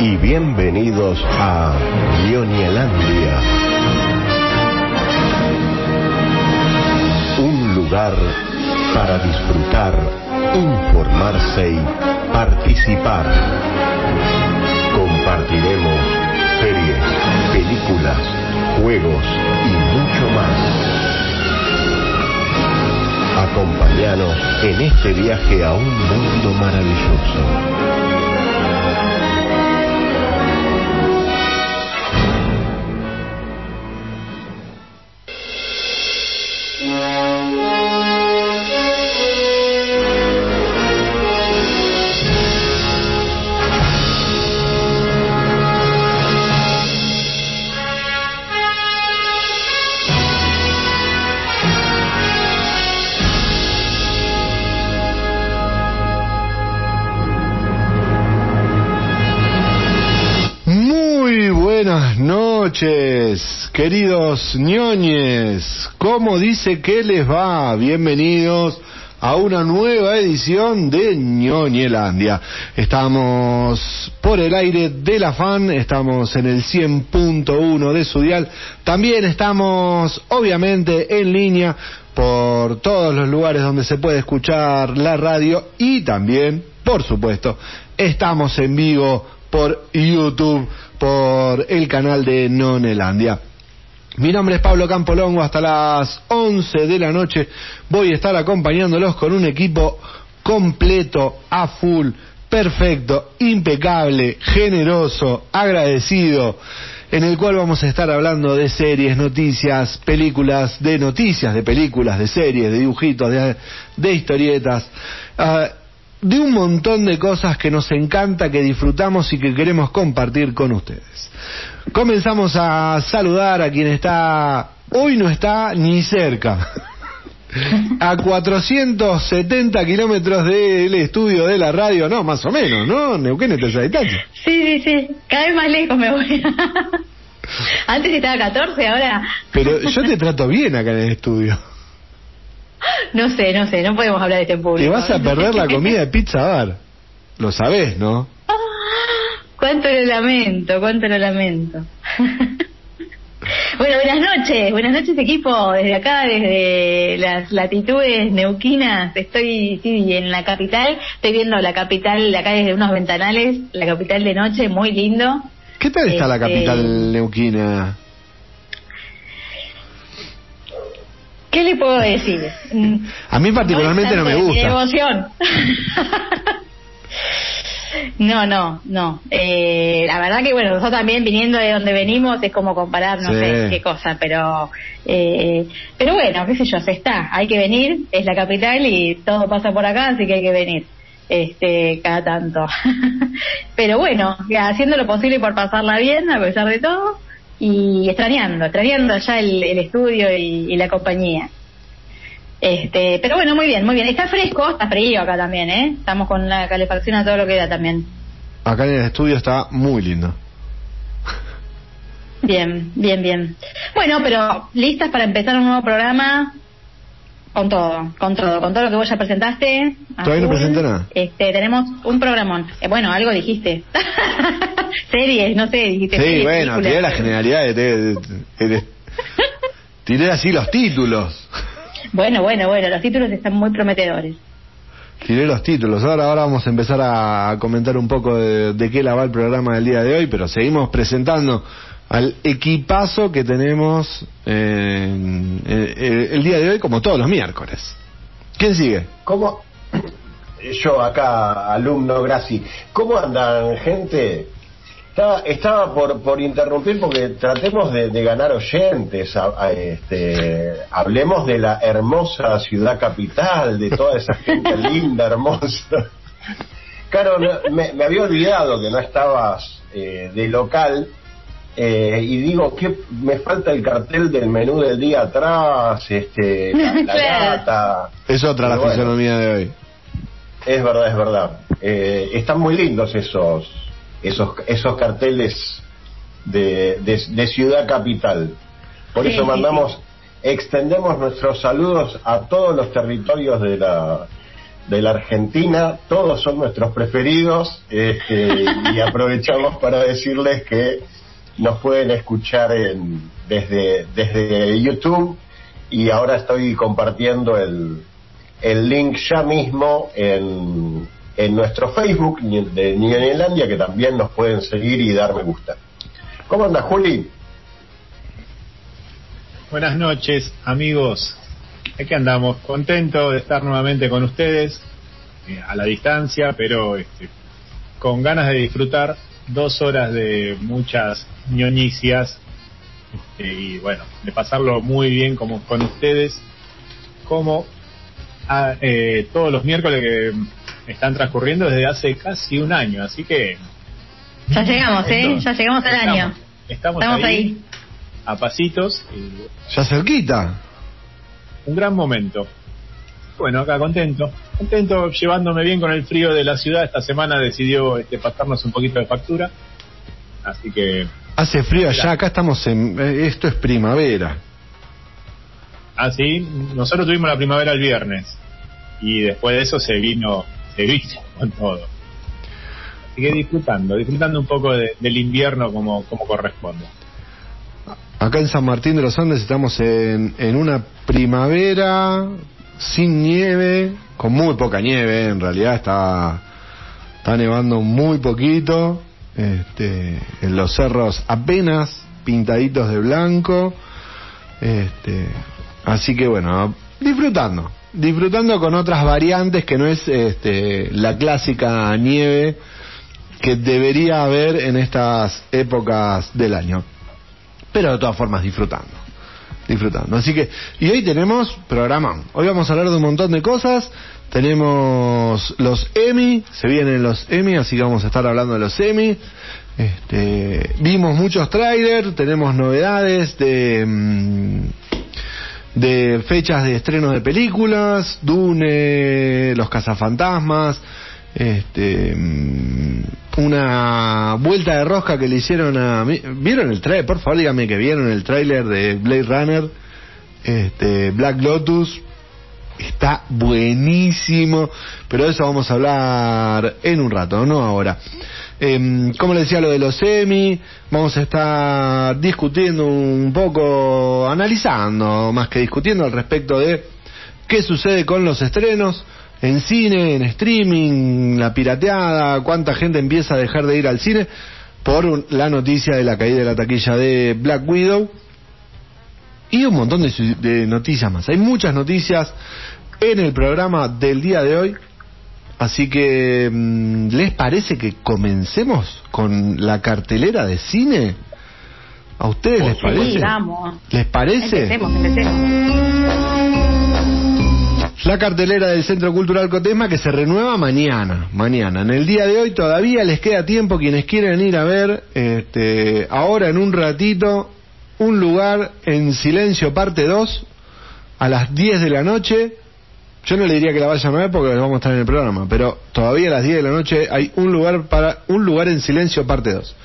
y bienvenidos a Ñoñelandia. Un lugar para disfrutar, informarse y participar. Compartiremos series, películas, juegos y mucho más. Acompáñanos en este viaje a un mundo maravilloso. Queridos ñoñes. ¿Cómo dice que les va? Bienvenidos a una nueva edición de ñoñelandia. Estamos por el aire de la fan, estamos en el 100.1 de su dial. También estamos, obviamente, en línea por todos los lugares donde se puede escuchar la radio y también, por supuesto, estamos en vivo por YouTube, por el canal de Nonelandia. Mi nombre es Pablo Campolongo, hasta las 11 de la noche voy a estar acompañándolos con un equipo completo, a full, perfecto, impecable, generoso, agradecido, en el cual vamos a estar hablando de series, noticias, películas, de noticias, de películas, de series, de dibujitos, de, historietas. ah, de un montón de cosas que nos encanta, que disfrutamos y que queremos compartir con ustedes. Comenzamos a saludar a quien está, hoy no está ni cerca, a 470 kilómetros del estudio de la radio, no, más o menos, ¿no? Neuquén está de distancia. Sí, sí, sí. Cada vez más lejos me voy. Antes estaba a 14, ahora. Pero yo te trato bien acá en el estudio. No sé, no sé, no podemos hablar de este en público. Te vas a perder la comida de Pizza Bar. Lo sabés, ¿no? Cuánto lo lamento, cuánto lo lamento. Bueno, buenas noches, buenas noches equipo, desde acá, desde las latitudes neuquinas, estoy sí, en la capital, estoy viendo la capital de acá desde unos ventanales, la capital de noche, muy lindo. ¿Qué tal está la Este, capital neuquina? ¿Qué le puedo decir? A mí particularmente no, me gusta. devoción. no, no, no. Eh, la verdad que bueno, nosotros también viniendo de donde venimos es como comparar no Sí. sé qué cosa, pero eh, pero bueno, qué sé yo, se está. Hay que venir, es la capital y todo pasa por acá, así que hay que venir. Este, cada tanto. pero bueno, haciendo lo posible por pasarla bien a pesar de todo y extrañando, extrañando el, el estudio y, y la compañía. Este, pero bueno, muy bien, muy bien. Está fresco, está frío acá también, ¿eh? Estamos con la calefacción a todo lo que da también. Acá en el estudio está muy lindo. Bien, bien, bien. Bueno, pero listas para empezar un nuevo programa con todo, con todo, con todo lo que vos ya presentaste. Todavía no presenté nada. Este, tenemos un programón. Eh, bueno, algo dijiste. series, no sé, dijiste. Sí, series, bueno, tiré la generalidad de, de- de- de- Tiré así los títulos. Bueno, bueno, bueno, los títulos están muy prometedores. Tiré los títulos. Ahora, ahora vamos a empezar a comentar un poco de, de qué la va el programa del día de hoy, pero seguimos presentando al equipazo que tenemos eh, en- eh, el día de hoy, como todos los miércoles. ¿Quién sigue? ¿Cómo? Yo acá, alumno Graci. ¿Cómo andan, gente? Estaba, estaba por, por interrumpir porque tratemos de, de ganar oyentes. a- a, este, hablemos de la hermosa ciudad capital, de toda esa gente linda, hermosa. Claro, me, me había olvidado que no estabas eh, de local. Eh, y digo que me falta el cartel del menú del día atrás, este, la, la gata. Es otra la bueno. fisonomía de hoy. Es verdad, es verdad. Eh, están muy lindos esos esos esos carteles de, de, de ciudad capital. Por Sí, eso sí, mandamos, extendemos nuestros saludos a todos los territorios de la de la Argentina, todos son nuestros preferidos este, y aprovechamos para decirles que nos pueden escuchar en, desde, desde YouTube y ahora estoy compartiendo el, el link ya mismo en, en nuestro Facebook de Niñolandia que también nos pueden seguir y dar me gusta. ¿Cómo anda Juli? Buenas noches, amigos. Aquí andamos, contentos de estar nuevamente con ustedes, eh, a la distancia, pero este, con ganas de disfrutar dos horas de muchas ñoñicias este, y bueno, de pasarlo muy bien como con ustedes, como a, eh, todos los miércoles que están transcurriendo desde hace casi un año, así que... Ya llegamos, ¿eh? Ya llegamos al año. Estamos, ahí, a pasitos. Y, ya cerquita. Un gran momento. Bueno, acá contento. Contento llevándome bien con el frío de la ciudad. Esta semana decidió este, pasarnos un poquito de factura. Así que Hace frío allá, acá estamos en... Eh, esto es primavera. Ah, sí. Nosotros tuvimos la primavera el viernes. Y después de eso se vino, se vino con todo. Así que disfrutando, disfrutando un poco del invierno como, como corresponde. Acá en San Martín de los Andes estamos en, en una primavera sin nieve, con muy poca nieve, en realidad está, está nevando muy poquito este, en los cerros apenas pintaditos de blanco. Este, así que bueno, disfrutando, disfrutando con otras variantes que no es este, la clásica nieve que debería haber en estas épocas del año. Pero de todas formas disfrutando disfrutando. Así que, y hoy tenemos programa. Hoy vamos a hablar de un montón de cosas. Tenemos los Emmy, se vienen los Emmy, así que vamos a estar hablando de los Emmy. Este, vimos muchos trailers, tenemos novedades de, mm, fechas de estrenos de películas, Dune, Los Cazafantasmas, este, mm, una vuelta de rosca que le hicieron a... ¿Vieron el trailer? Por favor, díganme que vieron el trailer de Blade Runner, este, Black Lotus, está buenísimo, pero de eso vamos a hablar en un rato, no ahora. Eh, como les decía lo de los semi, vamos a estar discutiendo un poco, analizando más que discutiendo al respecto de qué sucede con los estrenos en cine, en streaming, la pirateada, cuánta gente empieza a dejar de ir al cine por la noticia de la caída de la taquilla de Black Widow y un montón de, noticias más. Hay muchas noticias en el programa del día de hoy. Así que, mm, ¿les parece que comencemos con la cartelera de cine? ¿A ustedes les parece? vamos. ¿Les parece? Empecemos, empecemos. La cartelera del Centro Cultural Cotesma que se renueva mañana, mañana. En el día de hoy todavía les queda tiempo quienes quieren ir a ver, este, ahora en un ratito, un lugar en silencio parte 2 a las 10 de la noche. Yo no le diría que la vayan a ver porque vamos a estar en el programa, pero todavía a las 10 de la noche hay un lugar para un lugar en silencio parte 2.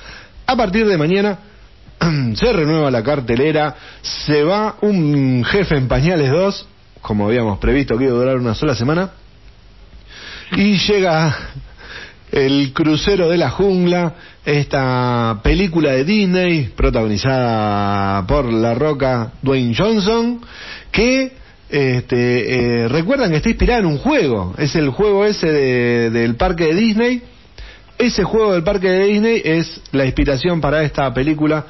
A partir de mañana se renueva la cartelera, se va un jefe en pañales 2, como habíamos previsto que iba a durar una sola semana, y llega el crucero de la jungla, esta película de Disney protagonizada por La Roca Dwayne Johnson, que este, eh, recuerdan que está inspirada en un juego, es el juego ese del parque de Disney. Ese juego del parque de Disney es la inspiración para esta película,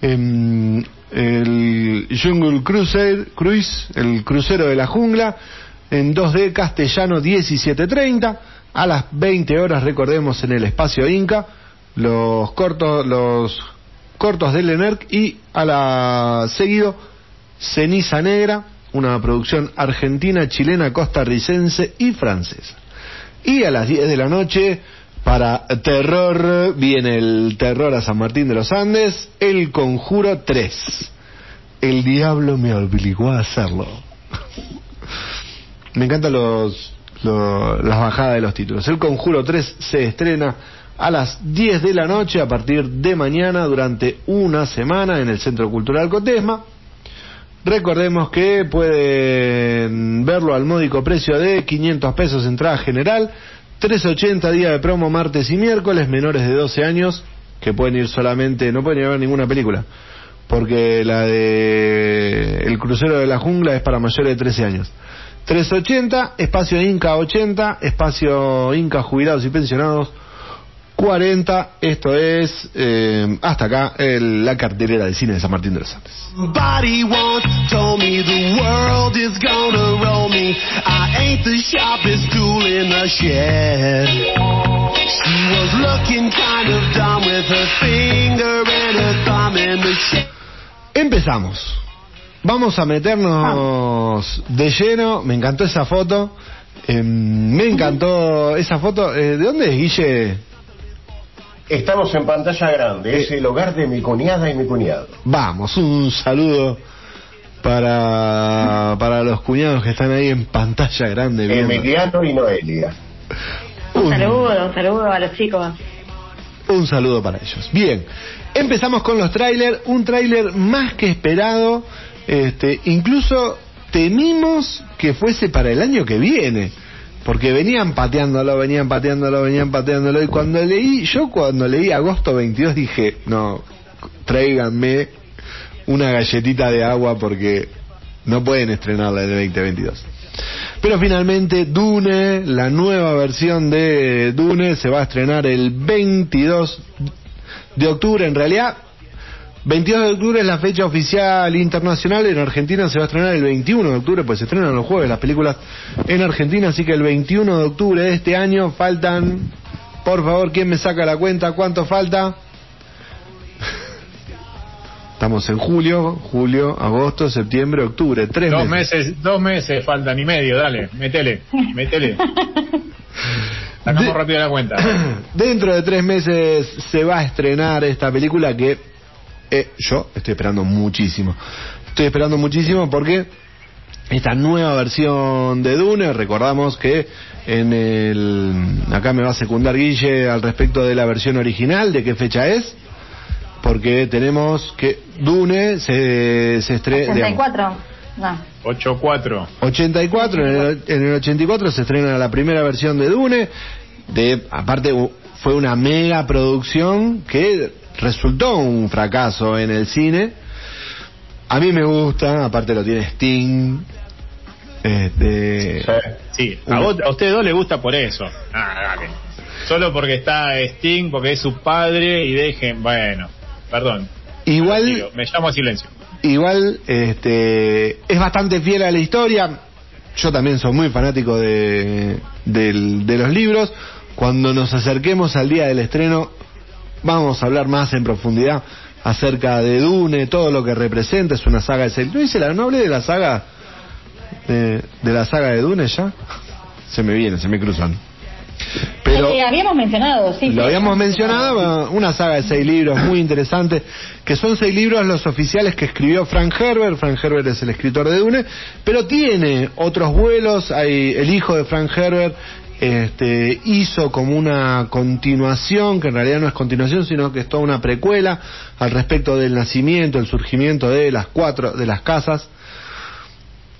em, el Jungle Cruiser, Cruise, el crucero de la jungla, en 2D castellano 1730 a las 20 horas, recordemos, en el espacio Inca, los cortos, los cortos de Lenerc y a la seguido Ceniza Negra, una producción argentina, chilena, costarricense y francesa. Y a las 10 de la noche, para terror, viene el terror a San Martín de los Andes, El Conjuro 3. El diablo me obligó a hacerlo. me encantan los, las bajadas de los títulos. El Conjuro 3 se estrena a las 10 de la noche a partir de mañana durante una semana en el Centro Cultural Cotesma. Recordemos que pueden verlo al módico precio de 500 pesos entrada general, 380 días de promo martes y miércoles, menores de 12 años que pueden ir solamente, no pueden ir a ver ninguna película, porque la de El crucero de la jungla es para mayores de 13 años. 380, espacio Inca 80, espacio Inca jubilados y pensionados 40. Esto es eh, hasta acá el, la cartelera del cine de San Martín de los Andes. Empezamos. Vamos a meternos de lleno. Me encantó esa foto. Eh, me encantó esa foto. Eh, ¿De dónde es, Guille? Estamos en pantalla grande, es el hogar de mi cuñada y mi cuñado. Vamos, un saludo para, para los cuñados que están ahí en pantalla grande. viendo. Emiliano y Noelia. Un saludo, un saludo a los chicos. Un saludo para ellos. Bien, empezamos con los trailers. Un tráiler más que esperado. Este, incluso temimos que fuese para el año que viene. Porque venían pateándolo, venían pateándolo, venían pateándolo. Y cuando leí, yo cuando leí agosto 22 dije, no, tráiganme una galletita de agua porque no pueden estrenarla en el 2022. Pero finalmente Dune, la nueva versión de Dune, se va a estrenar el 22 de octubre. En realidad, 22 de octubre es la fecha oficial internacional. En Argentina se va a estrenar el 21 de octubre, pues se estrenan los jueves las películas en Argentina. Así que el 21 de octubre de este año faltan, por favor, ¿quién me saca la cuenta? ¿Cuánto falta? Estamos en julio, julio, agosto, septiembre, octubre, tres Dos meses. meses, dos meses faltan y medio, dale, metele, metele. Sacamos De- rápido la cuenta. Dentro de tres meses se va a estrenar esta película que eh, yo estoy esperando muchísimo. Estoy esperando muchísimo porque esta nueva versión de Dune, recordamos que en el... Acá me va a secundar Guille al respecto de la versión original, de qué fecha es, porque tenemos que Dune se, se estrena... 84. No. 8-4. 84, en el, en el 84 se estrena la primera versión de Dune, de aparte fue una mega producción que resultó un fracaso en el cine. A mí me gusta, aparte lo tiene Sting. Este, Sí, a, vos, a ustedes dos les gusta por eso. Ah, dale. Solo porque está Sting, porque es su padre y dejen, bueno, perdón. igual Digo, me llamo a silencio. igual este es bastante fiel a la historia yo también soy muy fanático de, del- de los libros cuando nos acerquemos al día del estreno vamos a hablar más en profundidad acerca de Dune todo lo que representa es una saga de seis- no hice la no hablé de la saga de, de la saga de Dune ya se me viene se me cruzan pero Eh, habíamos mencionado, sí. lo habíamos mencionado, una saga de seis libros muy interesante, que son seis libros los oficiales que escribió Frank Herbert. Frank Herbert es el escritor de Dune, pero tiene otros vuelos. Hay el hijo de Frank Herbert este, hizo como una continuación, que en realidad no es continuación, sino que es toda una precuela al respecto del nacimiento, el surgimiento de las cuatro de las casas.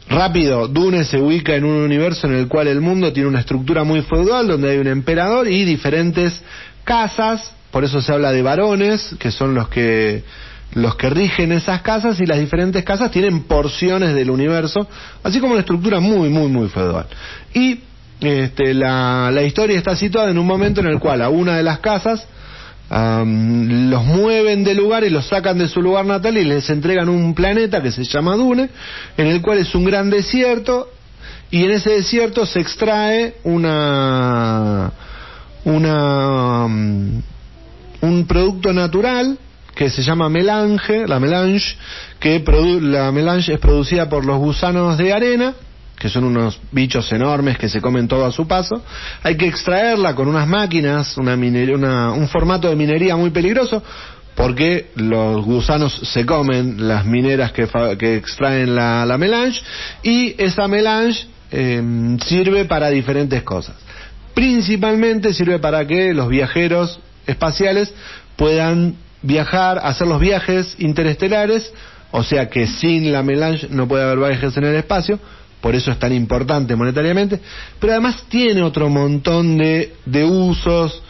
Rápido, Dune se ubica en un universo en el cual el mundo tiene una estructura muy feudal, donde hay un emperador y diferentes casas, por eso se habla de varones, que son los que los que rigen esas casas y las diferentes casas tienen porciones del universo, así como una estructura muy, muy, muy feudal. Y este, la, historia está situada en un momento en el cual a una de las casas los mueven de lugar y los sacan de su lugar natal y les entregan un planeta que se llama Dune, en el cual es un gran desierto y en ese desierto se extrae una una un producto natural que se llama melange, la melange, que produ- la melange es producida por los gusanos de arena, que son unos bichos enormes que se comen todo a su paso. Hay que extraerla con unas máquinas, una una- un formato de minería muy peligroso, porque los gusanos se comen las mineras que, que extraen la, la melange, y esa melange eh, sirve para diferentes cosas. Principalmente sirve para que los viajeros espaciales puedan viajar, hacer los viajes interestelares o sea que sin la melange no puede haber viajes en el espacio, por eso es tan importante monetariamente, pero además tiene otro montón de, de usos,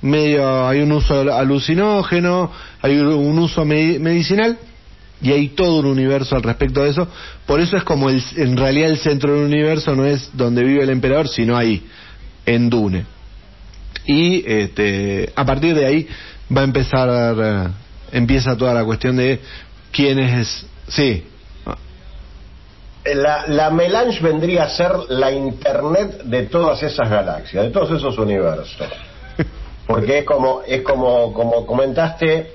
medio, hay un uso alucinógeno, hay un uso medicinal, y hay todo un universo al respecto de eso. Por eso es como el, en realidad el centro del universo no es donde vive el emperador, sino ahí, en Dune. Y este, a partir de ahí va a empezar, eh, empieza toda la cuestión de quién es, sí. La, la melange vendría a ser la internet de todas esas galaxias, de todos esos universos. Porque es como, es como, como comentaste,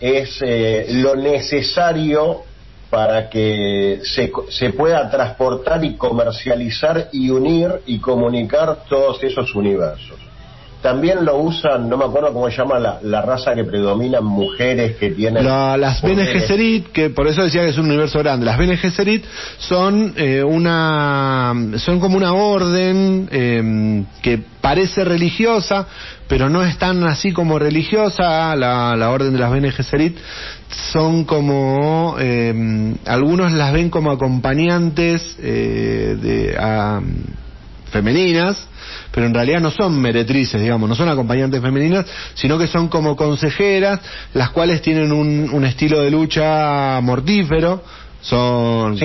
es eh, lo necesario para que se, se pueda transportar y comercializar y unir y comunicar todos esos universos. También lo usan, no me acuerdo cómo se llama la, la raza que predomina, mujeres que tienen... las Bene Gesserit, que por eso decía que es un universo grande. Las Bene Gesserit son eh, una... son como una orden eh, que parece religiosa, pero no es tan así como religiosa. La, la orden de las Bene Gesserit son como... Eh, algunos las ven como acompañantes de... femeninas pero en realidad no son meretrices, digamos, no son acompañantes femeninas, sino que son como consejeras, las cuales tienen un, estilo de lucha mortífero, son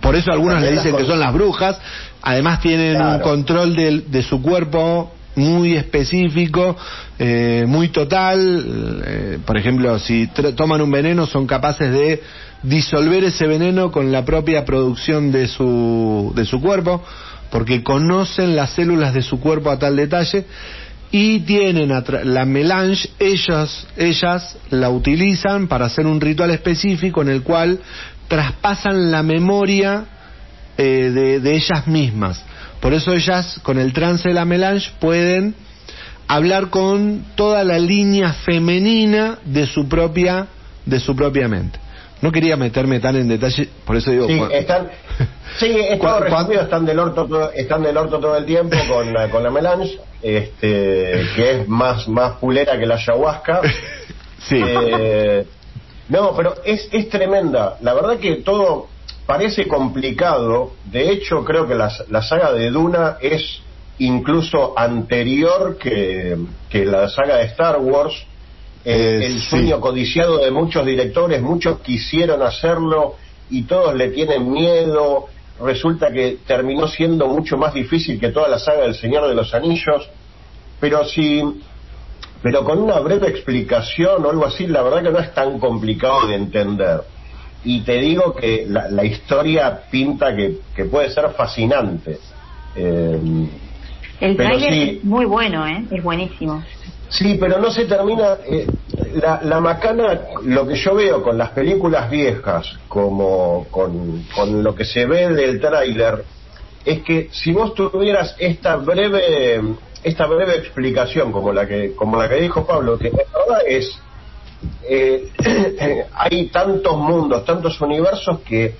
por eso algunos le dicen que son las brujas además tienen un control de, su cuerpo muy específico eh, muy total eh, por ejemplo si toman un veneno son capaces de disolver ese veneno con la propia producción de su de su cuerpo porque conocen las células de su cuerpo a tal detalle y tienen la melange, ellas, ellas la utilizan para hacer un ritual específico en el cual traspasan la memoria eh, de, de, ellas mismas. Por eso ellas, con el trance de la melange, pueden hablar con toda la línea femenina de su propia, de su propia mente. No quería meterme tan en detalle, por eso digo... Sí, están, sí están del orto todo, están del orto todo el tiempo con, la, con la melange, este, que es más, más pulera que la ayahuasca. sí. Eh, no, pero es, es tremenda. La verdad que todo parece complicado. De hecho, creo que la, la saga de Duna es incluso anterior que, que la saga de Star Wars eh, el sueño codiciado de muchos directores, muchos quisieron hacerlo y todos le tienen miedo. Resulta que terminó siendo mucho más difícil que toda la saga del Señor de los Anillos. Pero si, pero con una breve explicación o algo así, la verdad que no es tan complicado de entender. Y te digo que la, historia pinta que, que, puede ser fascinante. Eh, el trailer es muy bueno, ¿eh? es buenísimo. Sí, pero no se termina. Eh, la, macana, lo que yo veo con las películas viejas, como con, con lo que se ve del tráiler, es que si vos tuvieras esta breve esta breve explicación como la que como la que dijo Pablo que la verdad es eh, hay tantos mundos tantos universos que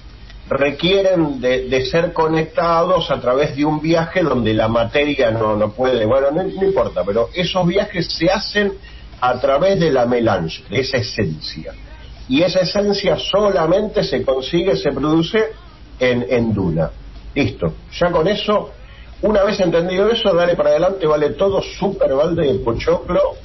requieren de, ser conectados a través de un viaje donde la materia no, no puede, bueno, no, importa, pero esos viajes se hacen a través de la melange, de esa esencia. Y esa esencia solamente se consigue, se produce en, en Duna. Listo, ya con eso, una vez entendido eso, dale para adelante, vale todo súper balde de pochoclo.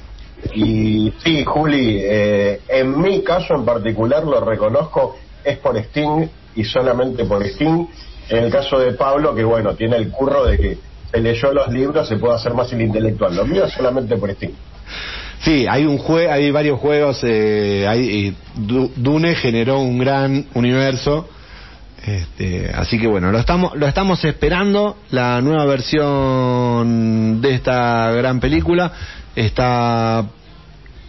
Y sí, Juli, eh, en mi caso en particular lo reconozco, es por Sting y solamente por Steam. En el caso de Pablo, que bueno, tiene el curro de que se leyó los libros, se puede hacer más el intelectual. Lo mío solamente por Steam. Sí, hay un jue hay varios juegos. Eh, hay, Dune generó un gran universo. Este, así que bueno, lo estamos, lo estamos esperando. La nueva versión de esta gran película está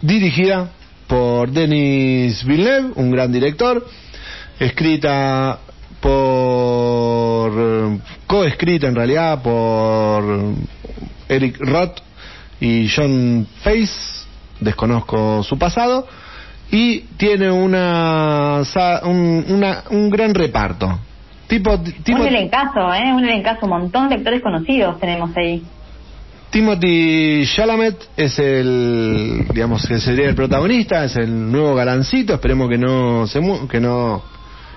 dirigida por Denis Villeneuve, un gran director escrita por coescrita en realidad por Eric Roth y John Face desconozco su pasado y tiene una un, un gran reparto. Tipo, tipo un elencazo eh un elencazo un montón de actores conocidos tenemos ahí. Timothy Chalamet es el digamos que sería el protagonista es el nuevo galancito esperemos que no se que no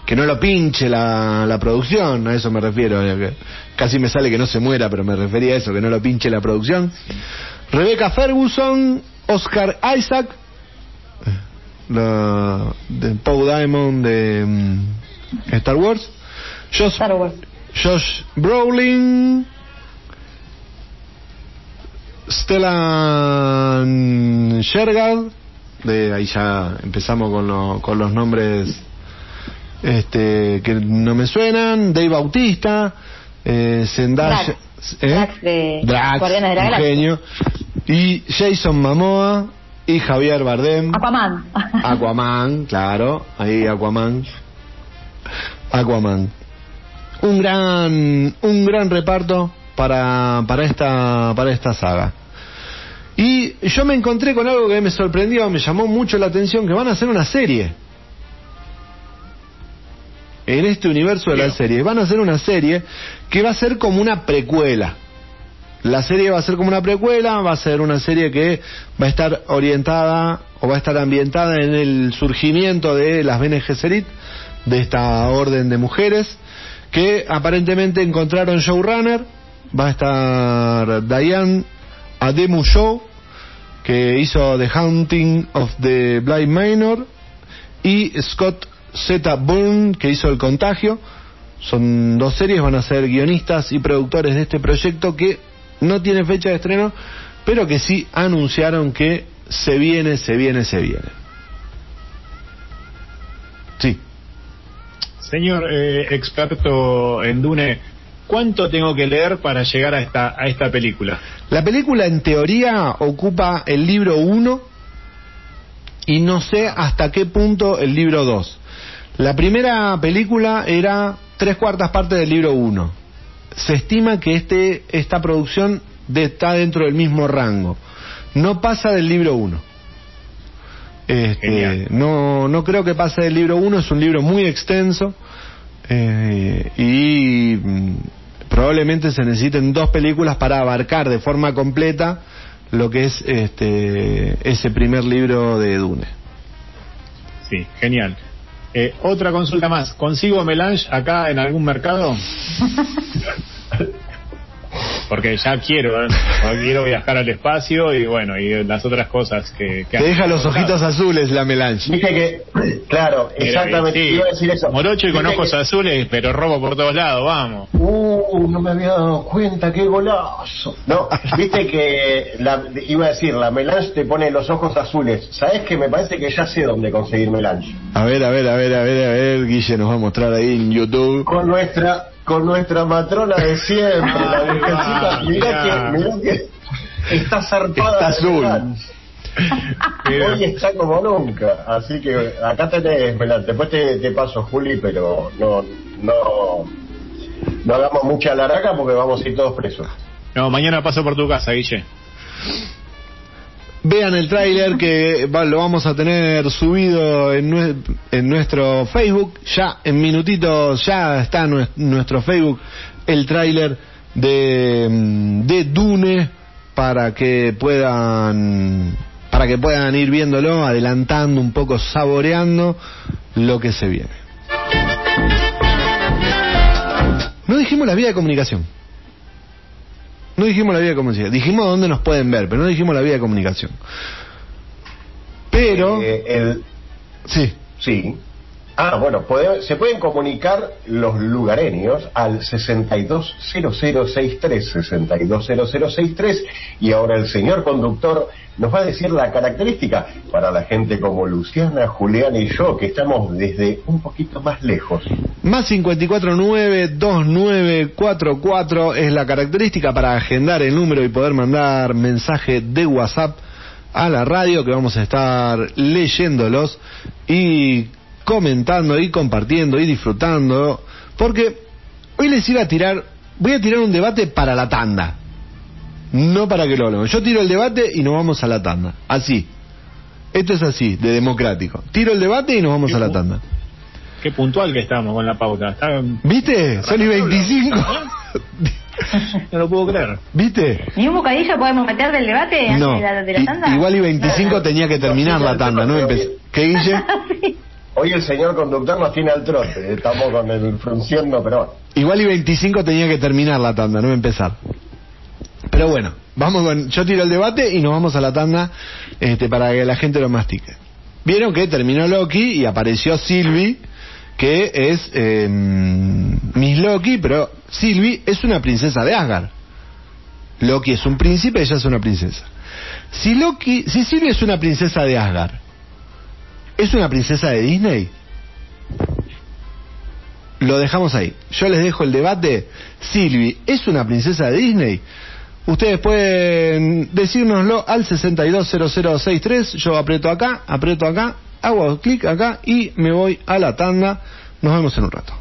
que no lo pinche la, la producción, a eso me refiero. eh, que Casi me sale que no se muera, pero me refería a eso, que no lo pinche la producción. Rebecca Ferguson, Oscar Isaac, la, de Paul Diamond de mm, Star Wars, Josh, Star Wars. Josh Brolin, Stellan Shergard, de ahí ya empezamos con, lo- con los nombres este que no me suenan, Dave Bautista, eh, Zendaya, Drax. ¿eh? Drax de Drax, Guardianes de la un Galaxia. genio, y Jason Momoa y Javier Bardem. Aquaman. Aquaman, claro, ahí Aquaman. Aquaman. Un gran un gran reparto para para esta para esta saga. Y yo me encontré con algo que me sorprendió, me llamó mucho la atención que van a hacer una serie. En este universo de la serie, van a hacer una serie que va a ser como una precuela. La serie va a ser como una precuela, va a ser una serie que va a estar orientada o va a estar ambientada en el surgimiento de las Bene Gesserit, de esta orden de mujeres, que aparentemente encontraron showrunner, va a estar Diane Ademu Show, que hizo The Haunting of the Blind Manor, y Scott Z. Bourne, que hizo El Contagio. Son dos series, van a ser guionistas y productores de este proyecto que no tiene fecha de estreno, pero que sí anunciaron que se viene, se viene, se viene. Sí. Señor eh, experto en Dune, ¿cuánto tengo que leer para llegar a esta, a esta película? La película en teoría ocupa el libro 1 y no sé hasta qué punto el libro 2. La primera película era tres cuartas partes del libro 1. Se estima que este, esta producción de- está dentro del mismo rango. No pasa del libro 1. Este, no, no creo que pase del libro 1, es un libro muy extenso eh, y mm, probablemente se necesiten dos películas para abarcar de forma completa lo que es este, ese primer libro de Dune. Sí, genial. Eh, otra consulta más. ¿Consigo melange acá en algún mercado? Porque ya quiero, ¿eh? Quiero viajar al espacio y bueno, y las otras cosas que... que Te deja los ojitos azules la melange. Viste que, claro, exactamente, sí, iba a decir eso. Morocho y con ojos que- azules, pero robo por todos lados, vamos. Uh, no me había dado cuenta, qué golazo. No, viste que la, iba a decir, la melange te pone los ojos azules. ¿Sabes que me parece que ya sé dónde conseguir melange? A ver, a ver, a ver, a ver, a ver, Guille nos va a mostrar ahí en YouTube. Con nuestra, con nuestra matrona de siempre, la virgencita. Ah, Mirá mirá. que, mirá que está zarpada. Está azul. Hoy está como nunca, así que acá tenés. Después te, te paso, Juli, pero no, no, no hagamos mucha laraca porque vamos a ir todos presos. No, mañana paso por tu casa, Guille. Vean el tráiler que va- lo vamos a tener subido en, nue- en nuestro Facebook. Ya en minutitos ya está nuestro Facebook el tráiler de, mm, de Dune para que puedan para que puedan ir viéndolo, adelantando un poco, saboreando lo que se viene. No dijimos la vía de comunicación. No dijimos la vía de comunicación. Dijimos dónde nos pueden ver, pero no dijimos la vía de comunicación. Pero, Eh, el, sí, sí. Ah, bueno, puede- se pueden comunicar los lugareños al 620063, 620063, y ahora el señor conductor nos va a decir la característica para la gente como Luciana, Julián y yo, que estamos desde un poquito más lejos. más 549-2944 es la característica para agendar el número y poder mandar mensaje de WhatsApp a la radio que vamos a estar leyéndolos y comentando y compartiendo y disfrutando porque hoy les iba a tirar voy a tirar un debate para la tanda no para que lo hablemos yo tiro el debate y nos vamos a la tanda así esto es así de democrático tiro el debate y nos vamos a la tanda Qué puntual que estamos con la pauta. Está- ¿Viste? Son y 25. no lo puedo creer. ¿Viste? ¿Ni un bocadillo podemos meter del debate antes No. de la, de la I- tanda? igual y 25 tenía que terminar la tanda, ¿no? Empecé. ¿Qué, Guille? Sí. Hoy el señor conductor nos tiene al trote, estamos con el frunciendo, pero bueno. Igual y 25 tenía que terminar la tanda, no empezar. Pero bueno, vamos con, yo tiro el debate y nos vamos a la tanda este, para que la gente lo mastique. Vieron que terminó Loki y apareció Sylvie, que es eh, Miss Loki, pero Sylvie es una princesa de Asgard. Loki es un príncipe, ella es una princesa. Si Loki, si Sylvie es una princesa de Asgard, ¿es una princesa de Disney? Lo dejamos ahí. Yo les dejo el debate. Sylvie, ¿es una princesa de Disney? Ustedes pueden decírnoslo al 620063. Yo aprieto acá, aprieto acá, hago clic acá y me voy a la tanda. Nos vemos en un rato.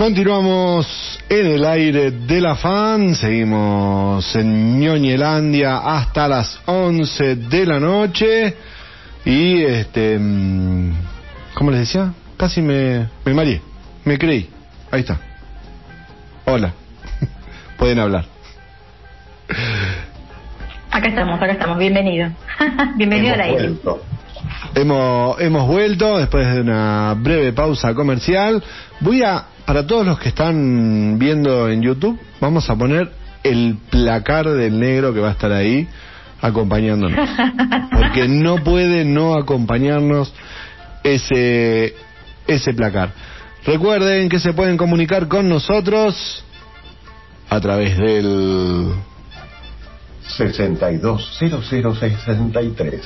Continuamos en el aire de la fan, seguimos en Ñoñelandia hasta las 11 de la noche y este, mm, ¿cómo les decía? Casi me, me mareé, me creí, ahí está. Hola, pueden hablar. Acá estamos, acá estamos, bienvenido. bienvenido al aire. Hemos, hemos vuelto después de una breve pausa comercial. Voy a, para todos los que están viendo en YouTube, vamos a poner el placar del negro que va a estar ahí acompañándonos. Porque no puede no acompañarnos ese, ese placar. Recuerden que se pueden comunicar con nosotros a través del 620063.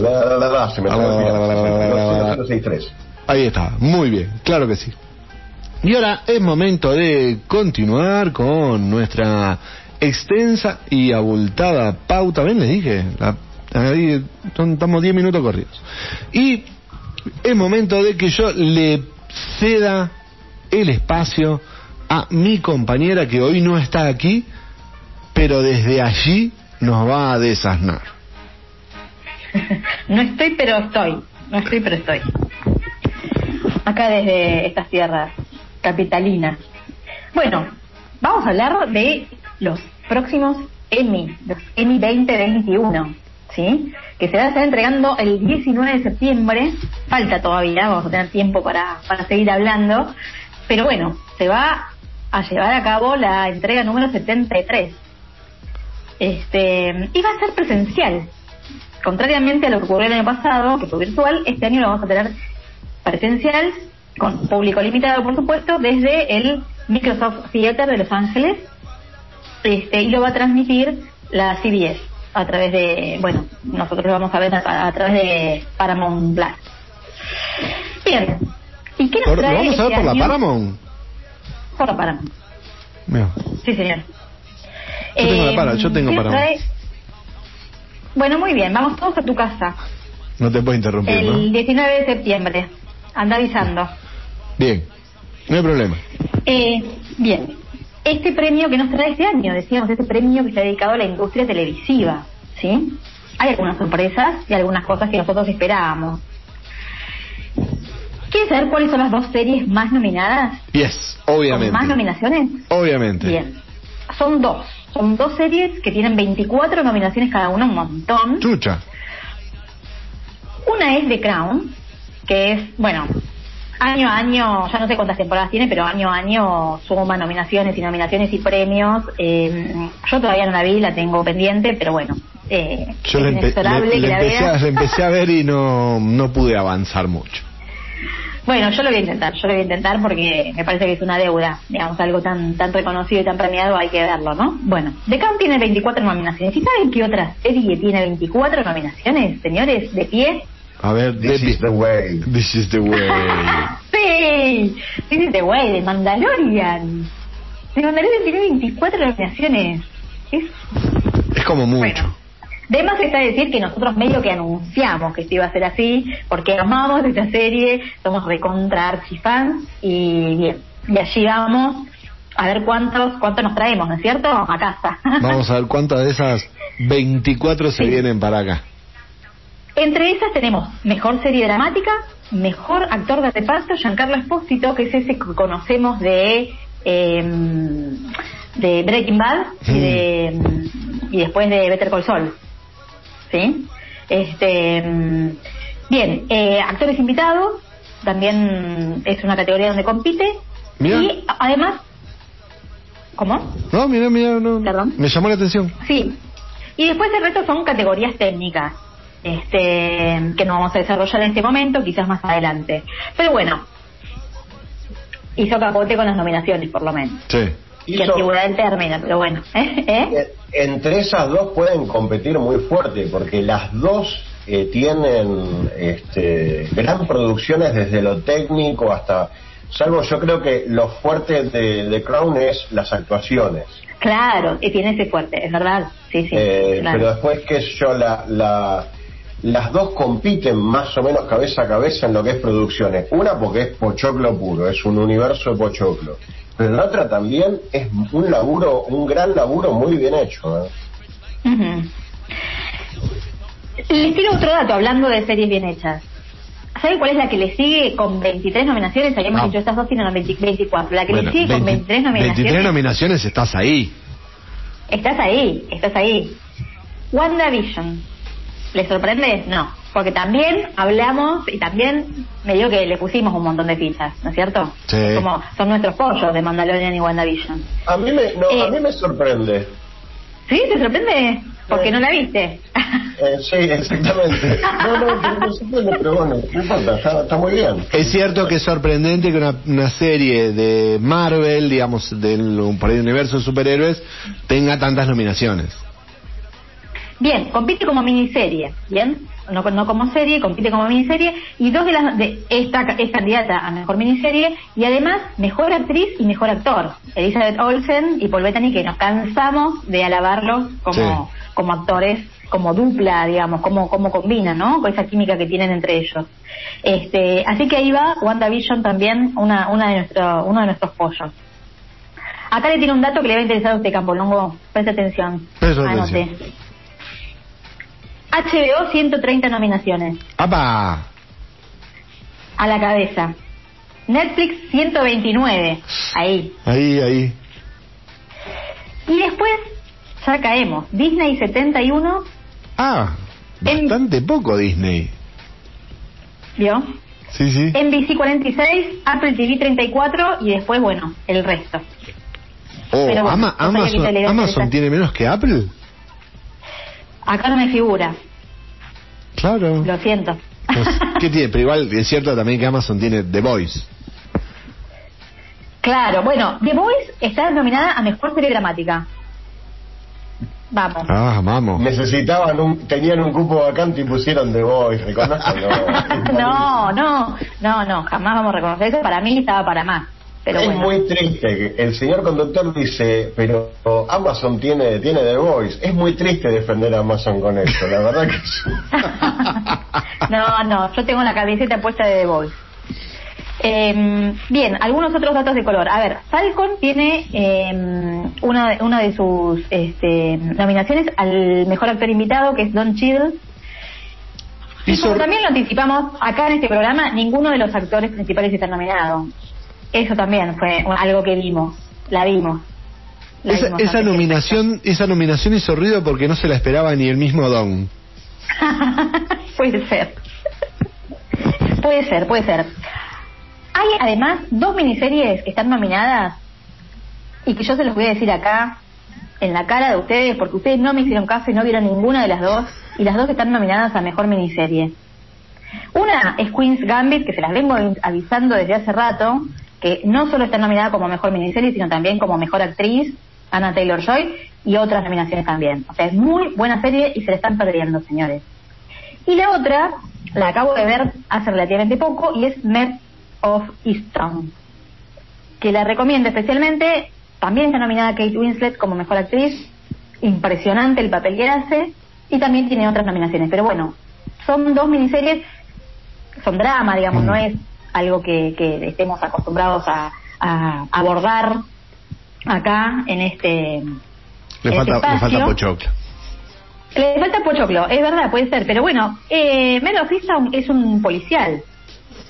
La, la, la, la, se me acaba de olvidar. 620063. Ahí está, muy bien, claro que sí. Y ahora es momento de continuar con nuestra extensa y abultada pauta. Ven, les dije, la- estamos 10 minutos corridos. Y es momento de que yo le ceda el espacio a mi compañera que hoy no está aquí, pero desde allí nos va a desasnar. No estoy, pero estoy. No estoy, pero estoy. Acá desde estas tierras capitalinas. Bueno, vamos a hablar de los próximos Emmy, los Emmy 2021, ¿sí? Que se va a estar entregando el 19 de septiembre. Falta todavía, vamos a tener tiempo para, para seguir hablando. Pero bueno, se va a llevar a cabo la entrega número 73. Este, y va a ser presencial. Contrariamente a lo que ocurrió el año pasado, que fue virtual, este año lo vamos a tener presencial, con público limitado, por supuesto, desde el Microsoft Theater de Los Ángeles, este, y lo va a transmitir la CBS a través de, bueno, nosotros lo vamos a ver a, a través de Paramount Plus. Bien, ¿y qué nos Por- ¿Lo trae vamos a ver este por la año? Paramount? Por la Paramount. Mira. Sí, señor. Yo tengo la para- yo tengo ¿qué nos Paramount. trae? Bueno, muy bien, vamos todos a tu casa. No te puedo interrumpir, El ¿no? 19 de septiembre. Anda avisando. Bien, no hay problema. Eh, bien. Este premio que nos trae este año, decíamos, este premio que está dedicado a la industria televisiva, ¿sí? Hay algunas sorpresas y algunas cosas que nosotros esperábamos. ¿Quieres saber cuáles son las dos series más nominadas? Yes, ¿Con obviamente. más nominaciones? Obviamente. Bien. Son dos. Son dos series que tienen 24 nominaciones cada una, un montón. Chucha. Una es The Crown, que es, bueno, año a año, ya no sé cuántas temporadas tiene, pero año a año suma nominaciones y nominaciones y premios. Eh, yo todavía no la vi, la tengo pendiente, pero bueno, eh, Yo le, empe- empecé, a, le empecé a ver y no, no pude avanzar mucho. Bueno, yo lo voy a intentar, yo lo voy a intentar porque me parece que es una deuda, digamos, algo tan tan reconocido y tan premiado, hay que verlo, ¿no? Bueno, The Crown tiene 24 nominaciones. ¿Y saben qué otra serie tiene 24 nominaciones, señores? De pie. A ver, This is the way. This is the way. Sí, this is the way, de Mandalorian. De Mandalorian tiene 24 nominaciones. Es Es como mucho. bueno. De más está decir que nosotros medio que anunciamos que esto iba a ser así, porque amamos esta serie, somos recontra archifans y bien, y allí vamos a ver cuántos cuántos nos traemos, ¿no es cierto? A casa. Vamos a ver cuántas de esas 24 se Sí. vienen para acá. Entre esas tenemos mejor serie dramática, mejor actor de reparto, Giancarlo Espósito, que es ese que conocemos de eh, de Breaking Bad y, de, y después de Better Call Saul. ¿Sí? Este, bien, eh, actores invitados, también es una categoría donde compite. Y además, ¿cómo? No, mira, mira, no. Perdón. Me llamó la atención. Sí. Y después el resto son categorías técnicas, este, que no vamos a desarrollar en este momento, quizás más adelante. Pero bueno, hizo capote con las nominaciones, por lo menos. Sí. Que Hizo- antigüedad el término, pero bueno. ¿eh? Entre esas dos pueden competir muy fuerte, porque las dos eh, tienen este, gran producciones desde lo técnico hasta... Salvo yo creo que lo fuerte de, de Crown es las actuaciones. Claro, y tiene ese fuerte, es verdad. Sí, sí. Eh, claro. Pero después, qué sé yo, la, la, las dos compiten más o menos cabeza a cabeza en lo que es producciones. Una porque es pochoclo puro, es un universo de pochoclo. Pero la otra también es un laburo, un gran laburo muy bien hecho. ¿eh? Ujú. Les tiro otro dato hablando de series bien hechas. ¿Saben cuál es la que le sigue con 23 nominaciones? Habíamos No. dicho estas dos tienen 20 24. La que Bueno, le sigue con 20 23 nominaciones. 23 nominaciones estás ahí. Estás ahí, estás ahí. WandaVision. ¿Les sorprende? No. Porque también hablamos y también me digo que le pusimos un montón de fichas, ¿no es cierto? Sí. Como son nuestros pollos de Mandalorian y WandaVision. A mí me, no, Eh. a mí me sorprende. ¿Sí? ¿Te sorprende? Porque Sí. no la viste. Eh, sí, exactamente. No, no, pero me sorprende, pero bueno, no importa, está, está muy bien. Es cierto que es sorprendente que una, una serie de Marvel, digamos, del un- por ahí universo de superhéroes, tenga tantas nominaciones. Bien, compite como miniserie, ¿bien? No, no como serie, compite como miniserie y dos de las de esta es candidata a mejor miniserie y además mejor actriz y mejor actor. Elizabeth Olsen y Paul Bettany que nos cansamos de alabarlos como Sí. como actores, como dupla, digamos, como como combinan, ¿no? Con esa química que tienen entre ellos. Este, así que ahí va WandaVision también una una de nuestro uno de nuestros pollos. Acá le tiene un dato que le va a interesar a usted, Campolongo. Preste atención. Presto Anote. HBO 130 nominaciones ¡Apa! a la cabeza. Netflix 129. Ahí. Ahí, ahí. Y después ya caemos. Disney 71. Ah, En- bastante poco Disney. ¿Vio? Sí, sí. NBC 46, Apple TV 34 y después, bueno, el resto. Oh, pero bueno, Ama- Amazon, Amazon tiene menos que Apple. Acá no me figura. Claro. Lo siento. Pues, ¿Qué tiene? Pero igual es cierto también que Amazon tiene The Voice. claro, bueno, The Voice está nominada a mejor serie dramática. Vamos. Ah, vamos. Necesitaban un, tenían un cupo vacante y pusieron de Voice, reconozcanlo. No, no, no, no, jamás vamos a reconocer eso. Para mí estaba para más. Pero es bueno. muy triste. que El señor conductor dice, pero Amazon tiene, tiene The Voice. Es muy triste defender a Amazon con eso, la verdad que sí. no, no, yo tengo la camiseta puesta de The Voice. Eh, bien, algunos otros datos de color. A ver, Falcon tiene eh, una, una de sus este, nominaciones al mejor actor invitado, que es Don Cheadle. Como también lo anticipamos acá en este programa, ninguno de los actores principales está nominado. Eso también fue algo que vimos, la vimos. La Esa, vimos esa antes. nominación, esa nominación hizo ruido porque no se la esperaba ni el mismo Don. puede ser. puede ser, puede ser. Hay además dos miniseries que están nominadas y que yo se los voy a decir acá en la cara de ustedes porque ustedes no me hicieron caso y no vieron ninguna de las dos y las dos están nominadas a mejor miniserie. Una es Queen's Gambit, que se las vengo avisando desde hace rato, que no solo está nominada como mejor miniserie, sino también como mejor actriz, Anna Taylor Joy, y otras nominaciones también. O sea, es muy buena serie y se la están perdiendo, señores. Y la otra, la acabo de ver hace relativamente poco, y es Met of Easttown, que la recomiendo especialmente. También está nominada Kate Winslet como mejor actriz. Impresionante el papel que hace. Y también tiene otras nominaciones. Pero bueno, son dos miniseries, son drama, digamos, Mm. no es algo que, que estemos acostumbrados a, a abordar acá en este Le en falta, este le falta pochoclo. Le falta pochoclo, es verdad, puede ser, pero bueno, eh, Mel of Easttown es un policial.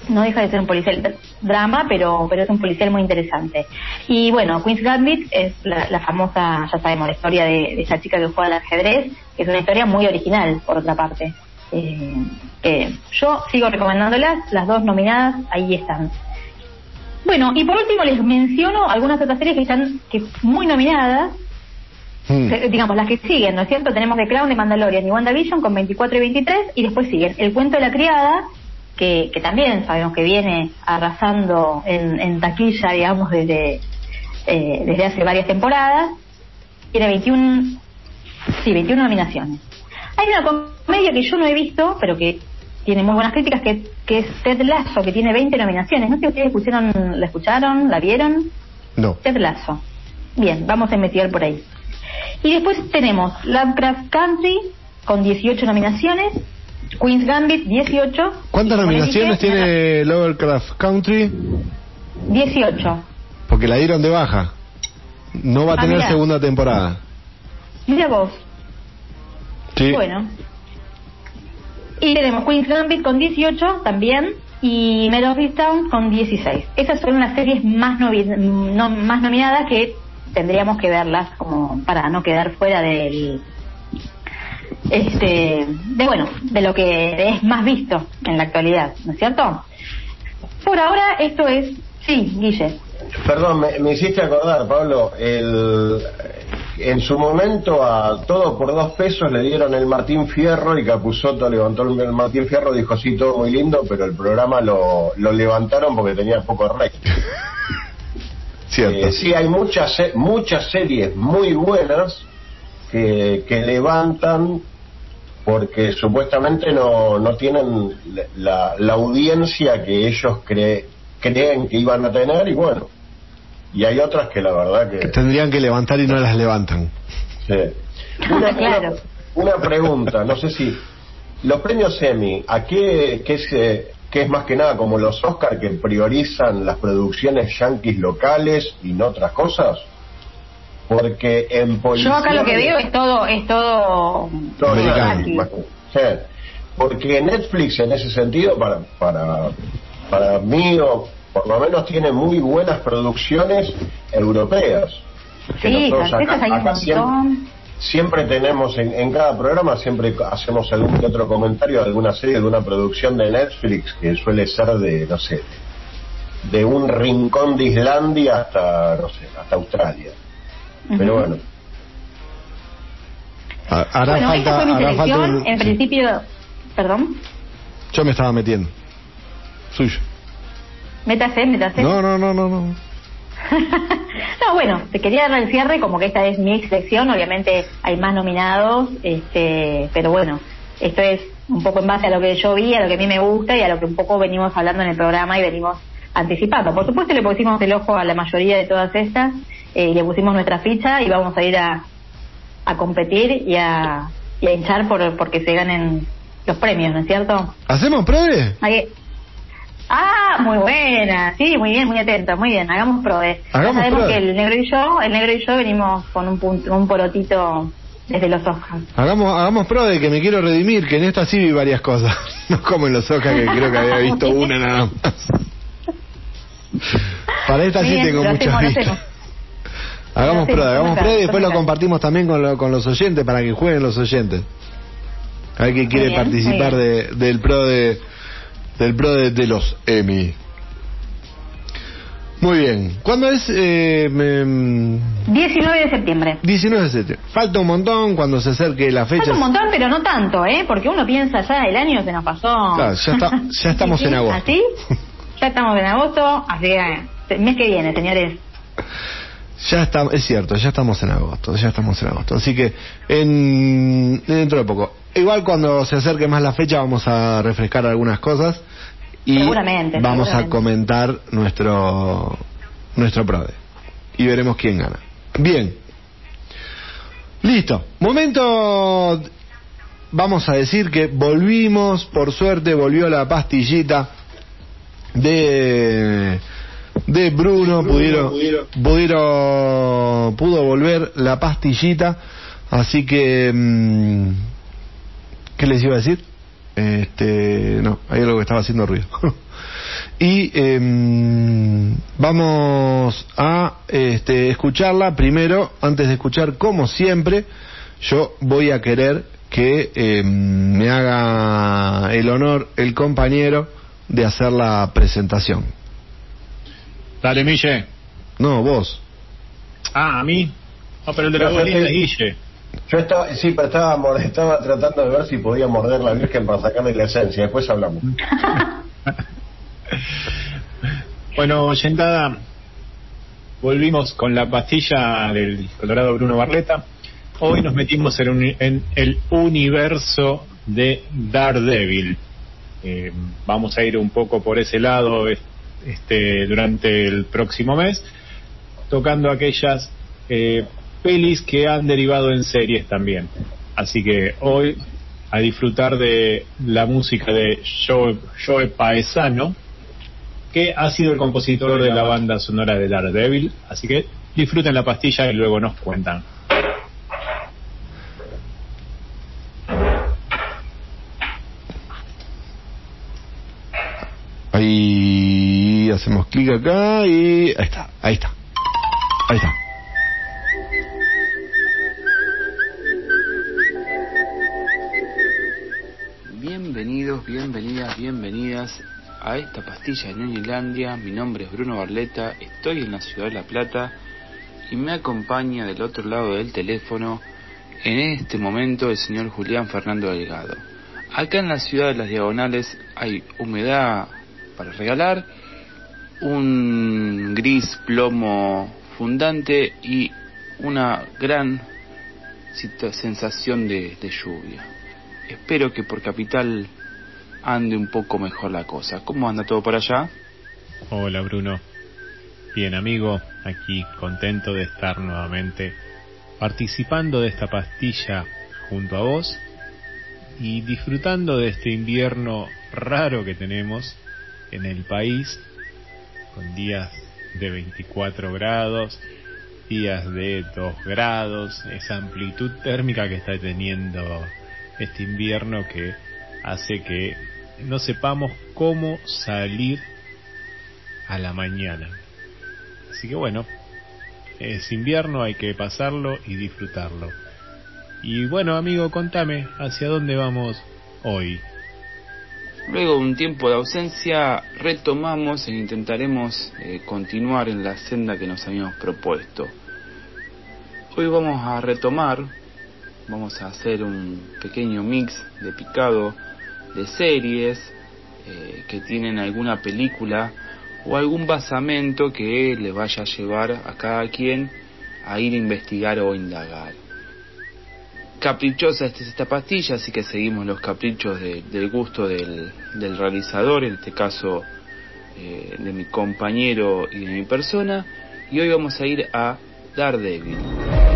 No deja de ser un policial drama, pero pero es un policial muy interesante. Y bueno, Queen's Gambit es la, la famosa, ya sabemos, la historia de, de esa chica que juega al ajedrez, que es una historia muy original, por otra parte. Eh, que yo sigo recomendándolas, las dos nominadas, ahí están. Bueno, y por último les menciono algunas otras series que están que muy nominadas, Mm. eh, digamos, las que siguen, ¿no es cierto? Tenemos The Crown de Mandalorian y WandaVision con 24 y 23, y después siguen El Cuento de la Criada, que, que también sabemos que viene arrasando en, en taquilla, digamos, desde, eh, desde hace varias temporadas. Tiene 21, sí, 21 nominaciones. Hay una comedia que yo no he visto, pero que tiene muy buenas críticas, que, que es Ted Lasso, que tiene 20 nominaciones. No sé si ustedes escucharon, la escucharon, la vieron. No. Ted Lasso. Bien, vamos a investigar por ahí. Y después tenemos Lovecraft Country con 18 nominaciones, Queen's Gambit 18. ¿Cuántas nominaciones tiene Lovecraft Country? 18. Porque la dieron de baja. No va a Ah, tener mirá. segunda temporada. Mira vos. Sí. Bueno. Y tenemos Queen's Gambit con 18 también y Mare of Easttown con 16. Esas son las series más, novi- no- más nominadas que tendríamos que verlas como para no quedar fuera del este de bueno de lo que es más visto en la actualidad ¿no es cierto? por ahora esto es sí Guille Perdón, me, me hiciste acordar, Pablo, el, en su momento a todo por dos pesos le dieron el Martín Fierro y Capuzoto levantó el Martín Fierro, dijo sí, todo muy lindo, pero el programa lo, lo levantaron porque tenía poco rating. Cierto. Eh, sí, hay muchas, muchas series muy buenas que, que levantan porque supuestamente no, no tienen la, la audiencia que ellos cre- creen que iban a tener y bueno, y hay otras que la verdad que... Tendrían que levantar y no las levantan. Sí. Una, Claro. una, una pregunta, no sé si los premios Emmy, ¿a qué, qué, se, qué es más que nada como los Oscar que priorizan las producciones yanquis locales y no otras cosas? Porque en policía... yo acá lo que veo es todo es todo Todo Americano. sí. Porque Netflix en ese sentido, para, para, para mí, o por lo menos tiene muy buenas producciones europeas. Que sí nosotros francesas hay un acá siempre, tenemos en, en cada programa, siempre hacemos algún que otro comentario de alguna serie, de una producción de Netflix que suele ser de, no sé, de un rincón de Islandia hasta, no sé, hasta Australia. Pero bueno, Ha- Hará bueno esta falta, fue mi hará falta selección un- en principio perdón Yo me estaba metiendo. Suyo. Métase métase No, no, no, no, no. no, bueno, te quería dar el cierre, como que esta es mi selección, obviamente hay más nominados, este, pero bueno, esto es un poco en base a lo que yo vi, a lo que a mí me gusta y a lo que un poco venimos hablando en el programa y venimos anticipando. Por supuesto le pusimos el ojo a la mayoría de todas estas, eh, le pusimos nuestra ficha y vamos a ir a, a competir y a, y a hinchar por porque se ganen los premios, ¿no es cierto? ¿Hacemos prove? Ah, muy buena, sí, muy bien, muy atenta, muy bien, hagamos prove. Hagamos Ya sabemos prove. que el negro y yo, el negro y yo venimos con un punto, un porotito desde los Oscars. Hagamos, hagamos prove que me quiero redimir, que en esta sí vi varias cosas. No como en los Oscars que creo que había visto una nada más. Para esta sí tengo muchas vistas. Hagamos prueba, hagamos prueba y después lo compartimos también con, lo- con los oyentes para que jueguen los oyentes. A ver quién quiere bien, participar de, del pro de del pro de, los Emmy. Muy bien. ¿Cuándo es? Eh, me- 19 de septiembre. 19 de septiembre. Falta un montón cuando se acerque la fecha. Falta un montón, pero no tanto, ¿eh? Porque uno piensa ya el año se nos pasó. Claro, ya está- ya estamos Sí, en agosto. ¿Así? Ya estamos en agosto, así que el mes que viene, señores. Ya está, es cierto, ya estamos en agosto, ya estamos en agosto. Así que en, dentro de poco. Igual cuando se acerque más la fecha vamos a refrescar algunas cosas y Seguramente, vamos seguramente. a comentar nuestro nuestro prode y veremos quién gana. Bien. Listo. Momento vamos a decir que volvimos, por suerte volvió la pastillita de de Bruno, pudieron, pudieron pudo volver la pastillita Así que, mm, ¿qué les iba a decir? Este, no, hay algo que estaba haciendo ruido. y em, vamos a este, escucharla primero, antes de escuchar, como siempre, yo voy a querer que em, me haga el honor el compañero de hacer la presentación. Dale, Mille. No, vos. Ah, a mí. No, pero el de la Guille. Yo estaba, sí, pero estaba, estaba tratando de ver si podía morder la Virgen para sacarle la esencia. Después hablamos. Bueno, oyentada, volvimos con la pastilla del Colorado Bruno Barleta. Hoy nos metimos en, un- en el universo de Daredevil. Eh, vamos a ir un poco por ese lado es- este, durante el próximo mes, tocando aquellas eh, pelis que han derivado en series también. Así que hoy a disfrutar de la música de Joe, Joe Paesano, que ha sido el compositor de la banda sonora de Daredevil. Así que disfruten la pastilla y luego nos cuentan. Ahí hacemos clic acá y ahí está, ahí está, ahí está. Bienvenidos, bienvenidas, bienvenidas a esta pastilla de Ñoñilandia. Mi nombre es Bruno Barleta, estoy en la ciudad de La Plata y me acompaña del otro lado del teléfono en este momento el señor Julián Fernando Delgado. Acá en la ciudad de las Diagonales hay humedad para regalar, un gris plomo fundante y una gran sensación de lluvia. Espero que por Capital ande un poco mejor la cosa. ¿Cómo anda todo por allá? Hola Bruno. Bien amigo, aquí contento de estar nuevamente participando de esta pastilla junto a vos y disfrutando de este invierno raro que tenemos en el país, con días de 24 grados, días de 2 grados, esa amplitud térmica que está teniendo este invierno que hace que no sepamos cómo salir a la mañana. Así que bueno, es invierno, hay que pasarlo y disfrutarlo. Y bueno, amigo, contame, ¿hacia dónde vamos hoy? Luego de un tiempo de ausencia retomamos e intentaremos eh, continuar en la senda que nos habíamos propuesto. Hoy vamos a retomar, vamos a hacer un pequeño mix de picado de series eh, que tienen alguna película o algún basamento que le vaya a llevar a cada quien a ir a investigar o indagar. Caprichosa esta es esta pastilla, así que seguimos los caprichos de- del gusto del, del realizador, en este caso eh, de mi compañero y de mi persona, y hoy vamos a ir a Daredevil.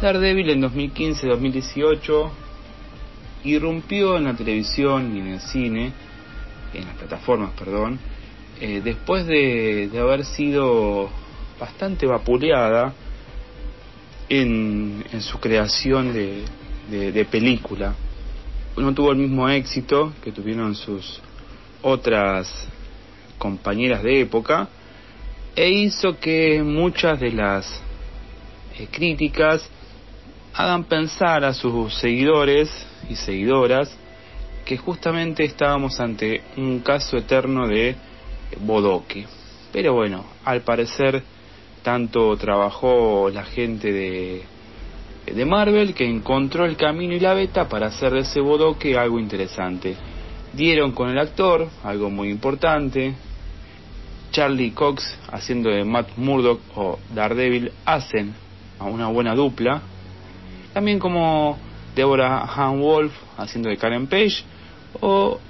Daredevil en 2015-2018 irrumpió en la televisión y en el cine, en las plataformas, perdón, eh, después de, de haber sido bastante vapuleada en, en su creación de, de- película. No tuvo el mismo éxito que tuvieron sus otras compañeras de época e hizo que muchas de las eh, críticas hagan pensar a sus seguidores y seguidoras que justamente estábamos ante un caso eterno de bodoque. Pero bueno, al parecer tanto trabajó la gente de, de Marvel que encontró el camino y la beta para hacer de ese bodoque algo interesante. Dieron con el actor, algo muy importante. Charlie Cox haciendo de Matt Murdock o Daredevil hacen a una buena dupla. También como Deborah Han Wolf haciendo de Karen Page o